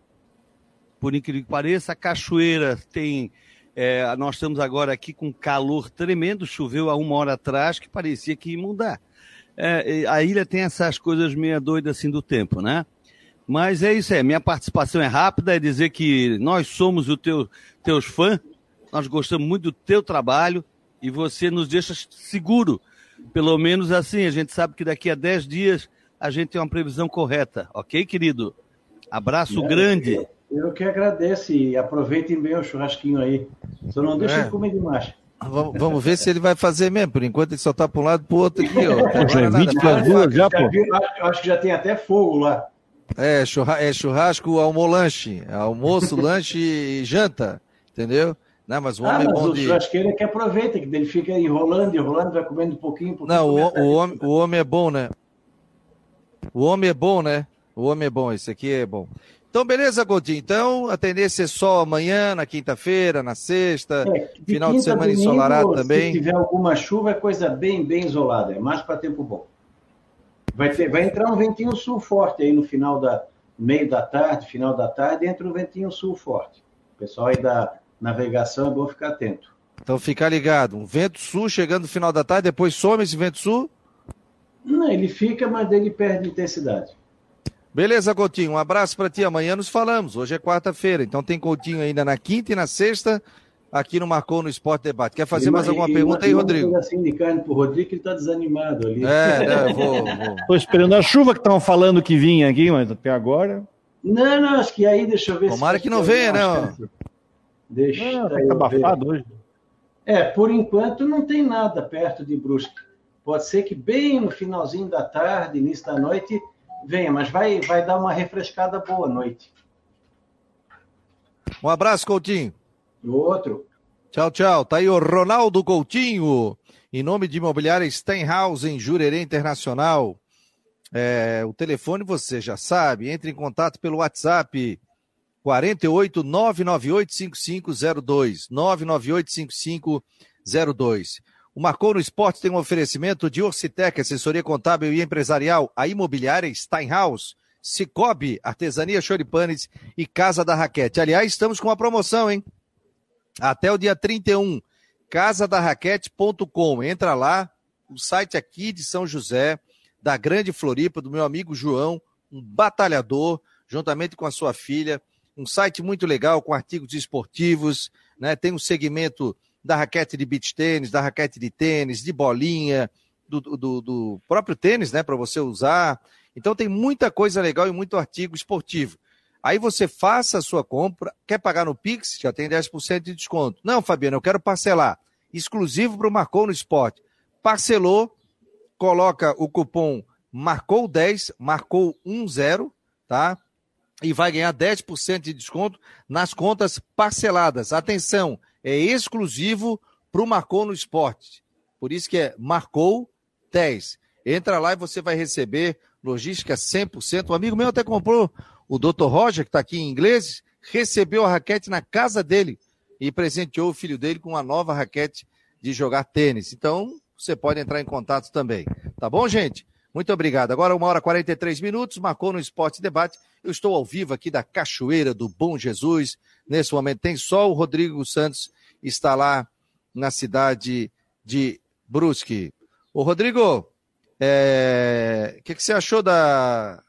Speaker 6: Por incrível que pareça, a cachoeira tem. É, nós estamos agora aqui com calor tremendo, choveu há uma hora atrás que parecia que ia mudar. É, a ilha tem essas coisas meio doidas assim do tempo, né? Mas é isso, é. Minha participação é rápida, é dizer que nós somos o teu, teus fãs, nós gostamos muito do teu trabalho e você nos deixa seguro Pelo menos assim, a gente sabe que daqui a 10 dias a gente tem uma previsão correta, ok, querido? Abraço é, grande.
Speaker 5: Eu que agradeço e aproveitem bem o churrasquinho aí. Só não deixem é. comer demais.
Speaker 1: Vamos, vamos ver se ele vai fazer mesmo. Por enquanto ele só tá para um lado para o outro aqui, ó.
Speaker 2: Já é 20 para duas já, pô.
Speaker 5: Eu acho que já tem até fogo lá.
Speaker 1: É, churra é churrasco, almolanche. Almoço, lanche e janta. Entendeu? Não, mas o ah, homem
Speaker 5: ah,
Speaker 1: é bom
Speaker 5: o de... churrasqueiro é que aproveita, que ele fica enrolando, enrolando, vai comendo um pouquinho. Um pouquinho
Speaker 1: não, o, o, homem, o homem é bom, né? O homem é bom, né? O homem é bom, esse aqui é bom. Então, beleza, Godinho. Então, a tendência é só amanhã, na quinta-feira, na sexta, é, de final de semana domingo, ensolarado também.
Speaker 5: Se tiver alguma chuva, é coisa bem, bem isolada. É mais para tempo bom. Vai, ter, vai entrar um ventinho sul forte aí no final da meio da tarde, final da tarde, entra um ventinho sul forte. O pessoal aí da navegação é bom ficar atento.
Speaker 1: Então, fica ligado. Um vento sul chegando no final da tarde, depois some esse vento sul?
Speaker 5: Não, ele fica, mas ele perde intensidade.
Speaker 1: Beleza, Coutinho. Um abraço para ti. Amanhã nos falamos. Hoje é quarta-feira, então tem Coutinho ainda na quinta e na sexta aqui no Marcou no Esporte Debate. Quer fazer mais alguma pergunta aí, Rodrigo?
Speaker 5: Eu assim de carne pro Rodrigo que ele está desanimado ali.
Speaker 1: É, não, eu vou,
Speaker 2: vou. esperando a chuva que estão falando que vinha aqui, mas até agora.
Speaker 5: Não, não, acho que aí deixa eu ver
Speaker 1: Tomara
Speaker 5: se
Speaker 1: que não venha, né?
Speaker 2: Deixa não, tá abafado hoje.
Speaker 5: É, por enquanto não tem nada perto de Brusque. Pode ser que bem no finalzinho da tarde, início da noite, venha, mas vai, vai dar uma refrescada boa noite.
Speaker 1: Um abraço, Coutinho.
Speaker 5: Outro.
Speaker 1: Tchau, tchau. Tá aí o Ronaldo Coutinho, em nome de Imobiliária Steinhaus, em Jurerê Internacional. É, o telefone você já sabe, entre em contato pelo WhatsApp 48 998 5502 998 5502. O Marcou no Esporte tem um oferecimento de Orcitec, assessoria contábil e empresarial, a imobiliária Steinhaus, Cicobi, Artesania Choripanes e Casa da Raquete. Aliás, estamos com uma promoção, hein? Até o dia 31, casadarraquete.com. Entra lá, o site aqui de São José, da Grande Floripa, do meu amigo João, um batalhador, juntamente com a sua filha. Um site muito legal, com artigos esportivos, né? Tem um segmento da raquete de beach tênis, da raquete de tênis, de bolinha, do, do, do próprio tênis, né, para você usar. Então tem muita coisa legal e muito artigo esportivo. Aí você faça a sua compra, quer pagar no Pix, já tem 10% de desconto. Não, Fabiano, eu quero parcelar. Exclusivo para o Marcou no Esporte. Parcelou, coloca o cupom Marcou 10, Marcou 10, tá? E vai ganhar 10% de desconto nas contas parceladas. Atenção, é exclusivo para o Marcou no Esporte. Por isso que é Marcou 10. Entra lá e você vai receber logística 100%. Um amigo meu até comprou, o Dr. Roger, que está aqui em inglês, recebeu a raquete na casa dele e presenteou o filho dele com uma nova raquete de jogar tênis. Então, você pode entrar em contato também. Tá bom, gente? Muito obrigado. Agora, uma hora e 43 minutos, marcou no Esporte Debate. Eu estou ao vivo aqui da Cachoeira do Bom Jesus. Nesse momento tem sol. O Rodrigo Santos está lá na cidade de Brusque. Ô, Rodrigo, o é... que, que você achou da...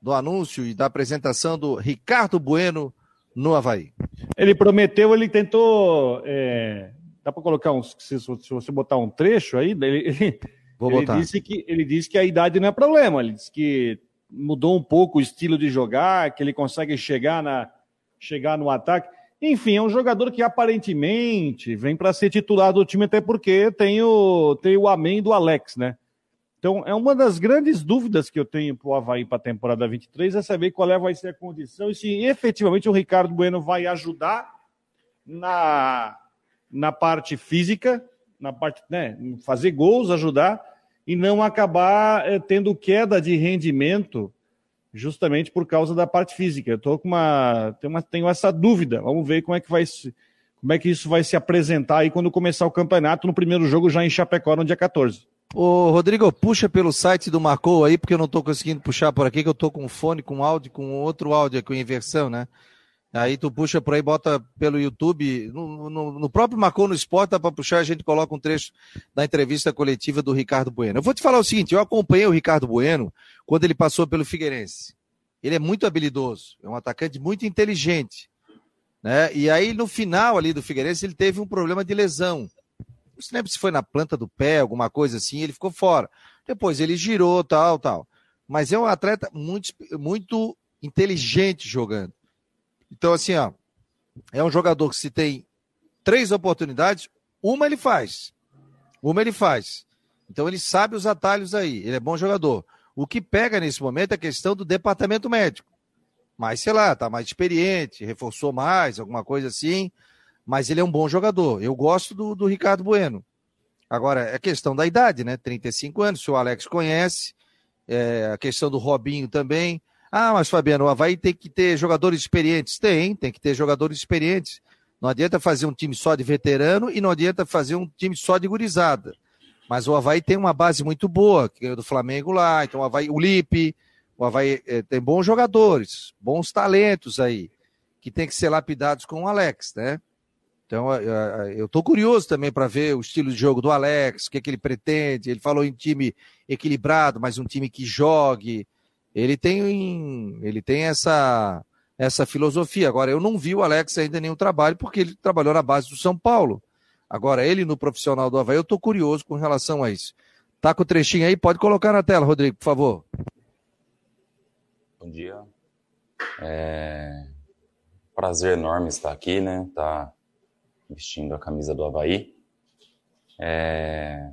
Speaker 1: do anúncio e da apresentação do Ricardo Bueno no Havaí?
Speaker 2: Ele prometeu, ele tentou. É... Dá para colocar uns. Se, você botar um trecho aí, ele, ele, Vou ele botar. Disse que, ele disse que a idade não é problema. Ele disse que mudou um pouco o estilo de jogar, que ele consegue chegar, na, chegar no ataque. Enfim, é um jogador que aparentemente vem para ser titular do time, até porque tem o, tem o amém do Alex, né? Então, é uma das grandes dúvidas que eu tenho para o Havaí para a temporada 23 é saber qual é, vai ser a condição e se efetivamente o Ricardo Bueno vai ajudar na, na parte física, na parte, né, fazer gols, ajudar e não acabar é, tendo queda de rendimento justamente por causa da parte física. Eu com uma tenho, uma, tenho essa dúvida. Vamos ver como é que vai como é que isso vai se apresentar aí quando começar o campeonato no primeiro jogo já em Chapecó no dia 14.
Speaker 1: Ô, Rodrigo, puxa pelo site do Marcou aí, porque eu não estou conseguindo puxar por aqui, que eu estou com fone, com áudio, com outro áudio, com inversão, né? Aí tu puxa por aí, bota pelo YouTube, no, no, no próprio Marcou no Esporte, dá para puxar, a gente coloca um trecho da entrevista coletiva do Ricardo Bueno. Eu vou te falar o seguinte, eu acompanhei o Ricardo Bueno quando ele passou pelo Figueirense. Ele é muito habilidoso, é um atacante muito inteligente. Né? E aí, no final ali do Figueirense, ele teve um problema de lesão. se lembra se foi na planta do pé, alguma coisa assim, ele ficou fora. Depois ele girou, tal, tal. Mas é um atleta muito, muito inteligente jogando. Então, assim, ó, é um jogador que se tem três oportunidades, uma ele faz. Uma ele faz. Então ele sabe os atalhos aí. Ele é bom jogador. O que pega nesse momento é a questão do departamento médico. Mas, sei lá, tá mais experiente, reforçou mais, alguma coisa assim. Mas ele é um bom jogador. Eu gosto do, do Ricardo Bueno. Agora, é questão da idade, né? 35 anos, se o Alex conhece. É, a questão do Robinho também. Ah, mas Fabiano, o Havaí tem que ter jogadores experientes. Tem, tem que ter jogadores experientes. Não adianta fazer um time só de veterano e não adianta fazer um time só de gurizada. Mas o Havaí tem uma base muito boa, que é do Flamengo lá, então o Havaí, o Lipe, o Havaí é, tem bons jogadores, bons talentos aí, que tem que ser lapidados com o Alex, né? Então, eu estou curioso também para ver o estilo de jogo do Alex, o que, é que ele pretende. Ele falou em time equilibrado, mas um time que jogue. Ele tem, ele tem essa, essa filosofia. Agora, eu não vi o Alex ainda nenhum trabalho, porque ele trabalhou na base do São Paulo. Agora, ele no profissional do Havaí, eu estou curioso com relação a isso. Tá com o trechinho aí? Pode colocar na tela, Rodrigo, por favor.
Speaker 7: Bom dia. É... Prazer enorme estar aqui, né? Tá vestindo a camisa do Havaí. É...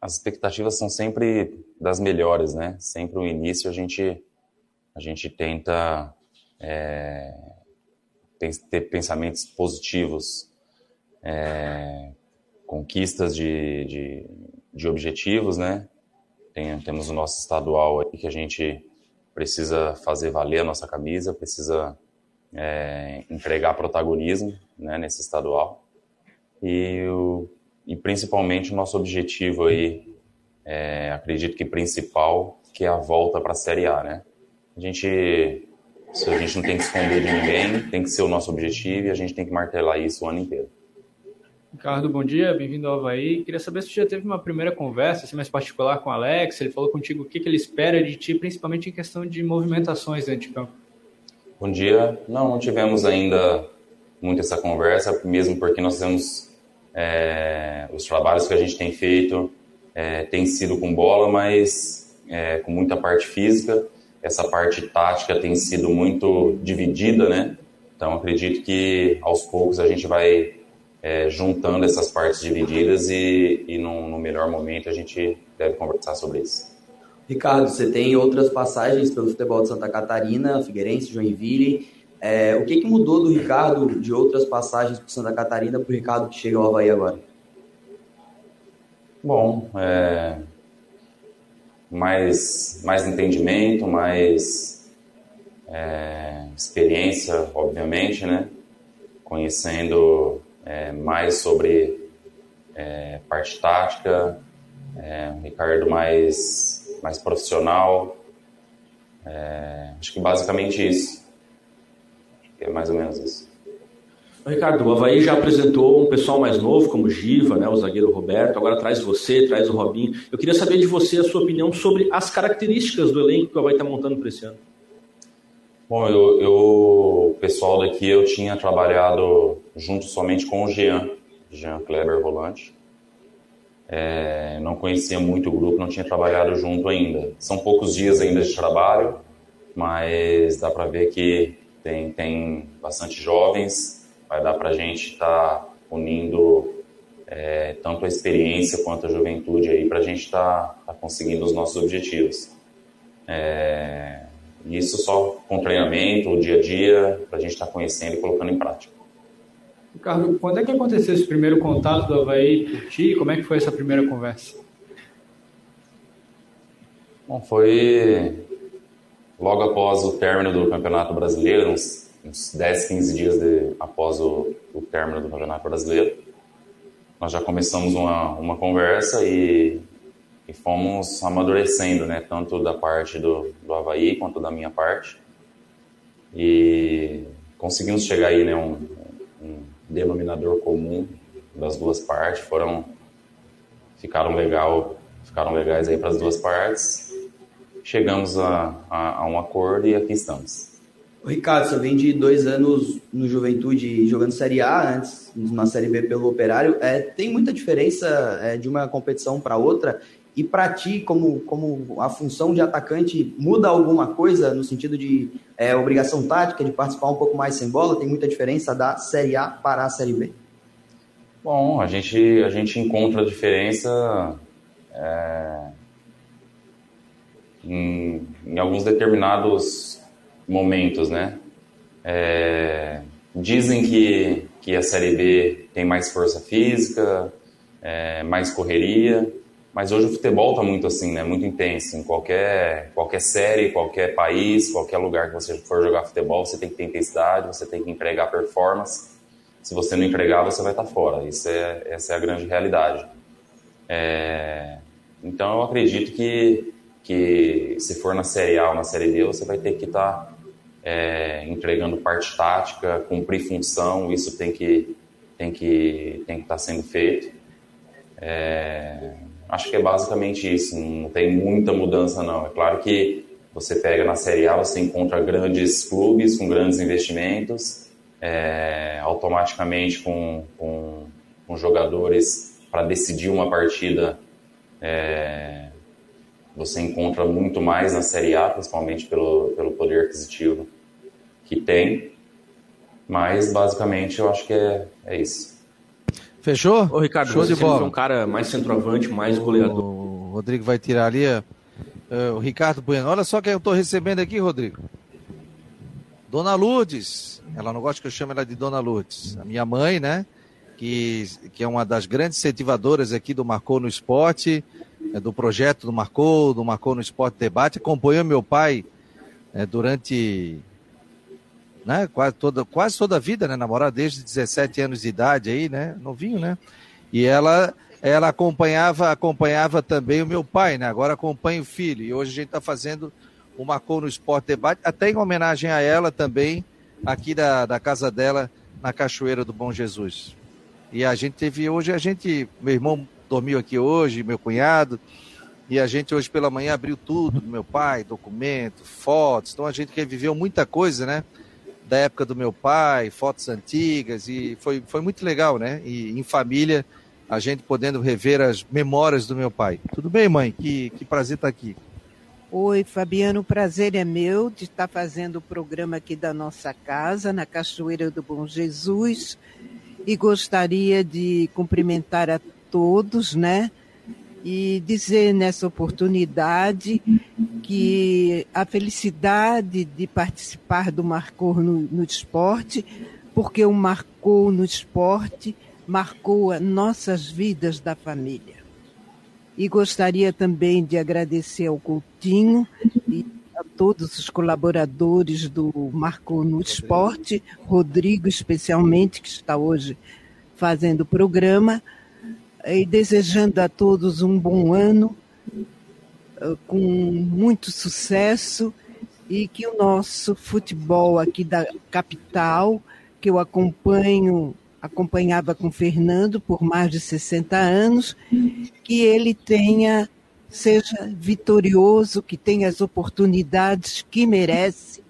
Speaker 7: As expectativas são sempre das melhores, né? Sempre no início a gente, a gente tenta é... ter pensamentos positivos, é... conquistas de, de, de, objetivos, né? Tem, temos o nosso estadual aí que a gente precisa fazer valer a nossa camisa, precisa é, entregar protagonismo né, nesse estadual e, o, e principalmente o nosso objetivo aí, é, acredito que principal, que é a volta para a Série A, né? A gente, a gente não tem que esconder de ninguém, tem que ser o nosso objetivo e a gente tem que martelar isso o ano inteiro.
Speaker 8: Ricardo, bom dia, bem-vindo ao Havaí. Queria saber se você já teve uma primeira conversa, assim, mais particular com o Alex, ele falou contigo o que, que ele espera de ti, principalmente em questão de movimentações dentro de campo.
Speaker 7: Bom dia. Não, não tivemos ainda muito essa conversa, mesmo porque nós temos é, os trabalhos que a gente tem feito é, tem sido com bola, mas é, com muita parte física. Essa parte tática tem sido muito dividida, né? Então acredito que aos poucos a gente vai é, juntando essas partes divididas e, e no, no melhor momento a gente deve conversar sobre isso.
Speaker 9: Ricardo, você tem outras passagens pelo futebol de Santa Catarina, Figueirense, Joinville. É, o que, que mudou do Ricardo de outras passagens para Santa Catarina para o Ricardo que chega ao Havaí agora?
Speaker 7: Bom, é, mais, mais entendimento, mais é, experiência, obviamente, né? Conhecendo é, mais sobre é, parte tática, é, um Ricardo mais, mais profissional. Acho que basicamente isso. É mais ou menos isso.
Speaker 8: Ricardo, o Havaí já apresentou um pessoal mais novo, como o Giva, né, o zagueiro Roberto, agora traz você, traz o Robinho. Eu queria saber de você a sua opinião sobre as características do elenco que o Havaí está montando para esse ano.
Speaker 7: Bom, eu, eu, o pessoal daqui eu tinha trabalhado junto somente com o Jean, Jean Kleber Volante. É, não conhecia muito o grupo, não tinha trabalhado junto ainda. São poucos dias ainda de trabalho, mas dá para ver que tem, tem bastante jovens, vai dar para a gente estar tá unindo é, tanto a experiência quanto a juventude aí para a gente estar tá, tá conseguindo os nossos objetivos. É, isso só com treinamento, o dia a dia, para a gente estar tá conhecendo e colocando em prática.
Speaker 8: Ricardo, quando é que aconteceu esse primeiro contato do Havaí por ti? Como é que foi essa primeira conversa?
Speaker 7: Bom, foi logo após o término do Campeonato Brasileiro, uns, uns 10, 15 dias de, após o, o término do Campeonato Brasileiro, nós já começamos uma, uma conversa e, e fomos amadurecendo, né, tanto da parte do, do Havaí quanto da minha parte. E conseguimos chegar aí, né, um, um denominador comum das duas partes, foram ficaram legal, ficaram legais aí para as duas partes chegamos a, a, a, um acordo e aqui estamos.
Speaker 9: Ricardo, você vem de dois anos no Juventude jogando Série A, antes na Série B pelo Operário. É, tem muita diferença é, de uma competição para outra? E para ti, como, como a função de atacante, muda alguma coisa no sentido de é, obrigação tática, de participar um pouco mais sem bola? Tem muita diferença da Série A para a Série B?
Speaker 7: Bom, a gente, a gente encontra a diferença é, em, em alguns determinados momentos, né? É, dizem que, que a Série B tem mais força física, é, mais correria, mas hoje o futebol está muito assim, né? Muito intenso. Em qualquer, qualquer série, qualquer país, qualquer lugar que você for jogar futebol, você tem que ter intensidade, você tem que empregar performance. Se você não empregar, você vai estar tá fora. Isso é, essa é a grande realidade. É, então eu acredito que, que se for na Série A ou na Série B, você vai ter que estar tá é, entregando parte tática, cumprir função, isso tem que tem que tem que estar tá sendo feito. É, acho que é basicamente isso, não tem muita mudança não. É claro que você pega na Série A, você encontra grandes clubes com grandes investimentos, é, automaticamente com, com, com jogadores para decidir uma partida é, você encontra muito mais na Série A, principalmente pelo, pelo poder aquisitivo que tem. Mas, basicamente, eu acho que é, é isso.
Speaker 1: Fechou?
Speaker 8: Ô, Ricardo, Show você de bola. é um cara mais centroavante, mais goleador.
Speaker 1: O Rodrigo vai tirar ali uh, o Ricardo Bueno. Olha só quem eu estou recebendo aqui, Rodrigo. Dona Lourdes. Ela não gosta que eu chame ela de Dona Lourdes. A minha mãe, né? Que, que é uma das grandes incentivadoras aqui do Marcou no Esporte é, do projeto do Marcou, do Marcou no Esporte Debate, acompanhou meu pai é, durante né, quase, toda, quase toda a vida, né, namorada desde 17 anos de idade aí, né, novinho, né, e ela ela acompanhava acompanhava também o meu pai, né, agora acompanha o filho, e hoje a gente está fazendo o Marcou no Esporte Debate, até em homenagem a ela também, aqui da, da casa dela, na Cachoeira do Bom Jesus. E a gente teve, hoje a gente, meu irmão dormiu aqui hoje, meu cunhado, e a gente hoje pela manhã abriu tudo do meu pai, documento, fotos, então a gente reviveu muita coisa, né? Da época do meu pai, fotos antigas, e foi, foi muito legal, né? E em família, a gente podendo rever as memórias do meu pai. Tudo bem, mãe? Que, que prazer estar aqui.
Speaker 10: Oi, Fabiano, o prazer é meu de estar fazendo o programa aqui da nossa casa, na Cachoeira do Bom Jesus, e gostaria de cumprimentar a todos, né? E dizer nessa oportunidade que a felicidade de participar do Marcou no, no Esporte, porque o Marcou no Esporte marcou as nossas vidas da família. E gostaria também de agradecer ao Coutinho e a todos os colaboradores do Marcou no Esporte, Rodrigo especialmente, que está hoje fazendo o programa, e desejando a todos um bom ano, eh, com muito sucesso e que o nosso futebol aqui da capital, que eu acompanho, acompanhava com Fernando por mais de 60 anos, que ele tenha seja vitorioso, que tenha as oportunidades que merece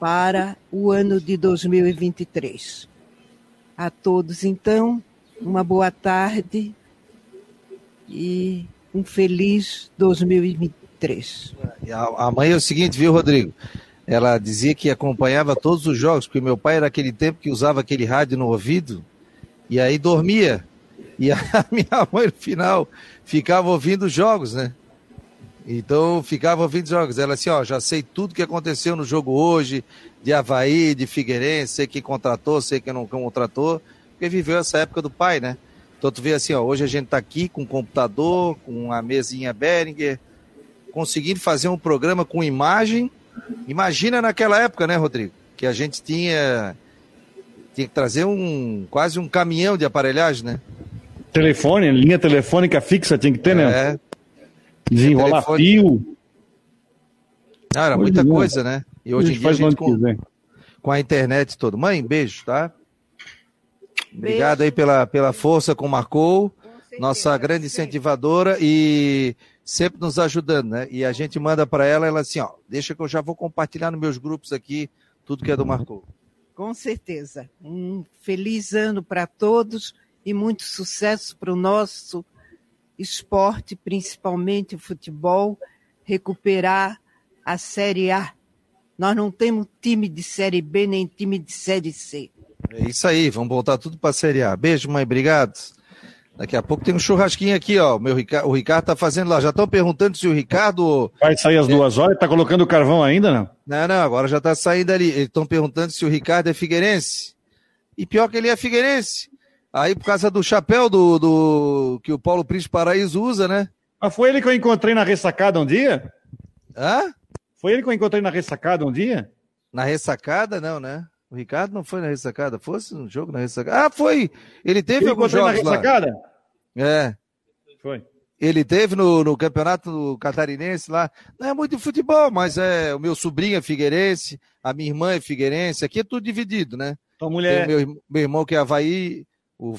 Speaker 10: para o ano de 2023. A todos, então, uma boa tarde e um feliz 2023.
Speaker 1: A mãe é o seguinte, viu, Rodrigo? Ela dizia que acompanhava todos os jogos, porque meu pai era aquele tempo que usava aquele rádio no ouvido e aí dormia. E a minha mãe, no final, ficava ouvindo os jogos, né? Então, ficava ouvindo os jogos. Ela assim, ó, já sei tudo que aconteceu no jogo hoje, de Havaí, de Figueirense, sei quem contratou, sei quem não contratou porque viveu essa época do pai, né? Então tu vê assim, ó, hoje a gente está aqui com um computador, com uma mesinha Behringer, conseguindo fazer um programa com imagem. Imagina naquela época, né, Rodrigo? Que a gente tinha, tinha que trazer um quase um caminhão de aparelhagem, né?
Speaker 2: Telefone, linha telefônica fixa tinha que ter, né? É. Desenrolar telefone... fio.
Speaker 1: Ah, era hoje muita coisa, né? E hoje em dia a gente com, com a internet todo. Mãe, beijo, tá? Obrigado aí pela, pela força com Marcou, nossa grande incentivadora. E sempre nos ajudando, né? E a gente manda para ela, ela assim, ó, deixa que eu já vou compartilhar nos meus grupos aqui tudo que é do Marcou.
Speaker 10: Com certeza. Um feliz ano para todos e muito sucesso para o nosso esporte, principalmente o futebol, recuperar a Série A. Nós não temos time de Série B nem time de Série C.
Speaker 1: É isso aí, vamos voltar tudo para a Série A. Beijo, mãe, obrigado. Daqui a pouco tem um churrasquinho aqui, ó. O, meu, o Ricardo tá fazendo lá. Já estão perguntando se o Ricardo.
Speaker 2: Vai sair às é... duas horas? Tá colocando o carvão ainda, não?
Speaker 1: Não, não, agora já tá saindo ali. Eles estão perguntando se o Ricardo é figueirense. E pior que ele é figueirense. Aí, por causa do chapéu do, do que o Paulo Príncipe Paraíso usa, né?
Speaker 2: Mas foi ele que eu encontrei na ressacada um dia?
Speaker 1: Hã?
Speaker 2: Foi ele que eu encontrei na ressacada um dia?
Speaker 1: Na ressacada, não, né? O Ricardo não foi na ressacada. Fosse um jogo na ressacada. Ah, foi! Ele teve
Speaker 2: ele
Speaker 1: alguns jogos
Speaker 2: na ressacada?
Speaker 1: Lá. É.
Speaker 2: Foi.
Speaker 1: Ele teve no, no campeonato catarinense lá. Não é muito de futebol, mas é o meu sobrinho é figueirense, a minha irmã é figueirense. Aqui é tudo dividido, né?
Speaker 2: Tua mulher.
Speaker 1: Tem meu, meu irmão que é Havaí, o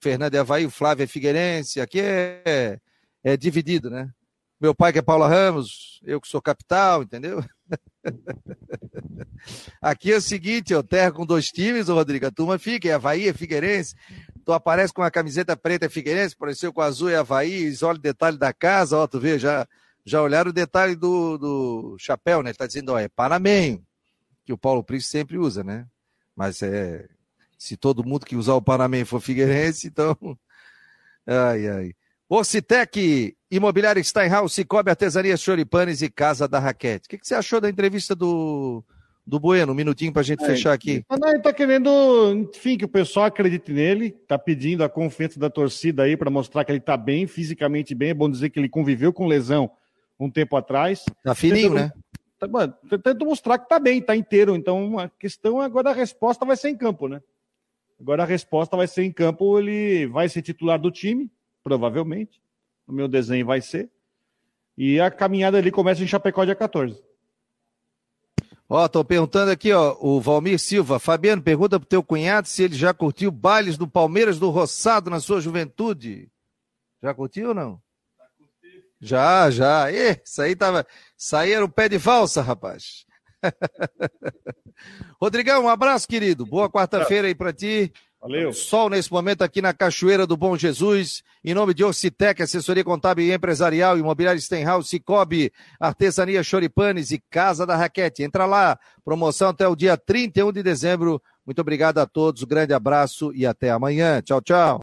Speaker 1: Fernando é Havaí, o Flávio é figueirense. Aqui é, é dividido, né? Meu pai que é Paula Ramos, eu que sou capital, entendeu? Aqui é o seguinte, eu terra com dois times, o Rodrigo, a turma fica, é Havaí, é Figueirense, tu aparece com a camiseta preta é Figueirense, apareceu com azul é Havaí, olha o detalhe da casa, ó, tu vê, já, já olharam o detalhe do, do chapéu, né? Ele tá dizendo, ó, é Panamenho, que o Paulo Príncipe sempre usa, né? Mas é, se todo mundo que usar o Panamenho for Figueirense, então, ai, ai. Ocitec, Imobiliária Steinhaus, Cicobi Artesania Choripanes e Casa da Raquete. O que, que, você achou da entrevista do, do Bueno? Um minutinho para a gente é, fechar aqui.
Speaker 2: Ele está querendo, enfim, que o pessoal acredite nele, está pedindo a confiança da torcida aí para mostrar que ele está bem, fisicamente bem. É bom dizer que ele conviveu com lesão um tempo atrás.
Speaker 1: Tá fininho,
Speaker 2: tentando,
Speaker 1: né?
Speaker 2: Tá, mano, tentando mostrar que está bem, está inteiro. Então a questão agora a resposta vai ser em campo, né? Agora a resposta vai ser em campo, ele vai ser titular do time provavelmente. No meu desenho vai ser. E a caminhada ali começa em Chapecó dia 14.
Speaker 1: Ó, tô perguntando aqui, ó, o Valmir Silva. Fabiano, pergunta pro teu cunhado se ele já curtiu bailes do Palmeiras do Roçado na sua juventude. Já curtiu ou não? Já, já. Ih, isso aí tava. Isso aí era o pé de valsa, rapaz. Rodrigão, um abraço, querido. Boa quarta-feira aí pra ti.
Speaker 2: Valeu.
Speaker 1: Sol nesse momento aqui na Cachoeira do Bom Jesus, em nome de Ocitec, assessoria contábil e empresarial, imobiliário Stenhouse, Cicobi, artesania Choripanes e Casa da Raquete. Entra lá, promoção até o dia 31 de dezembro. Muito obrigado a todos, um grande abraço e até amanhã. Tchau, tchau.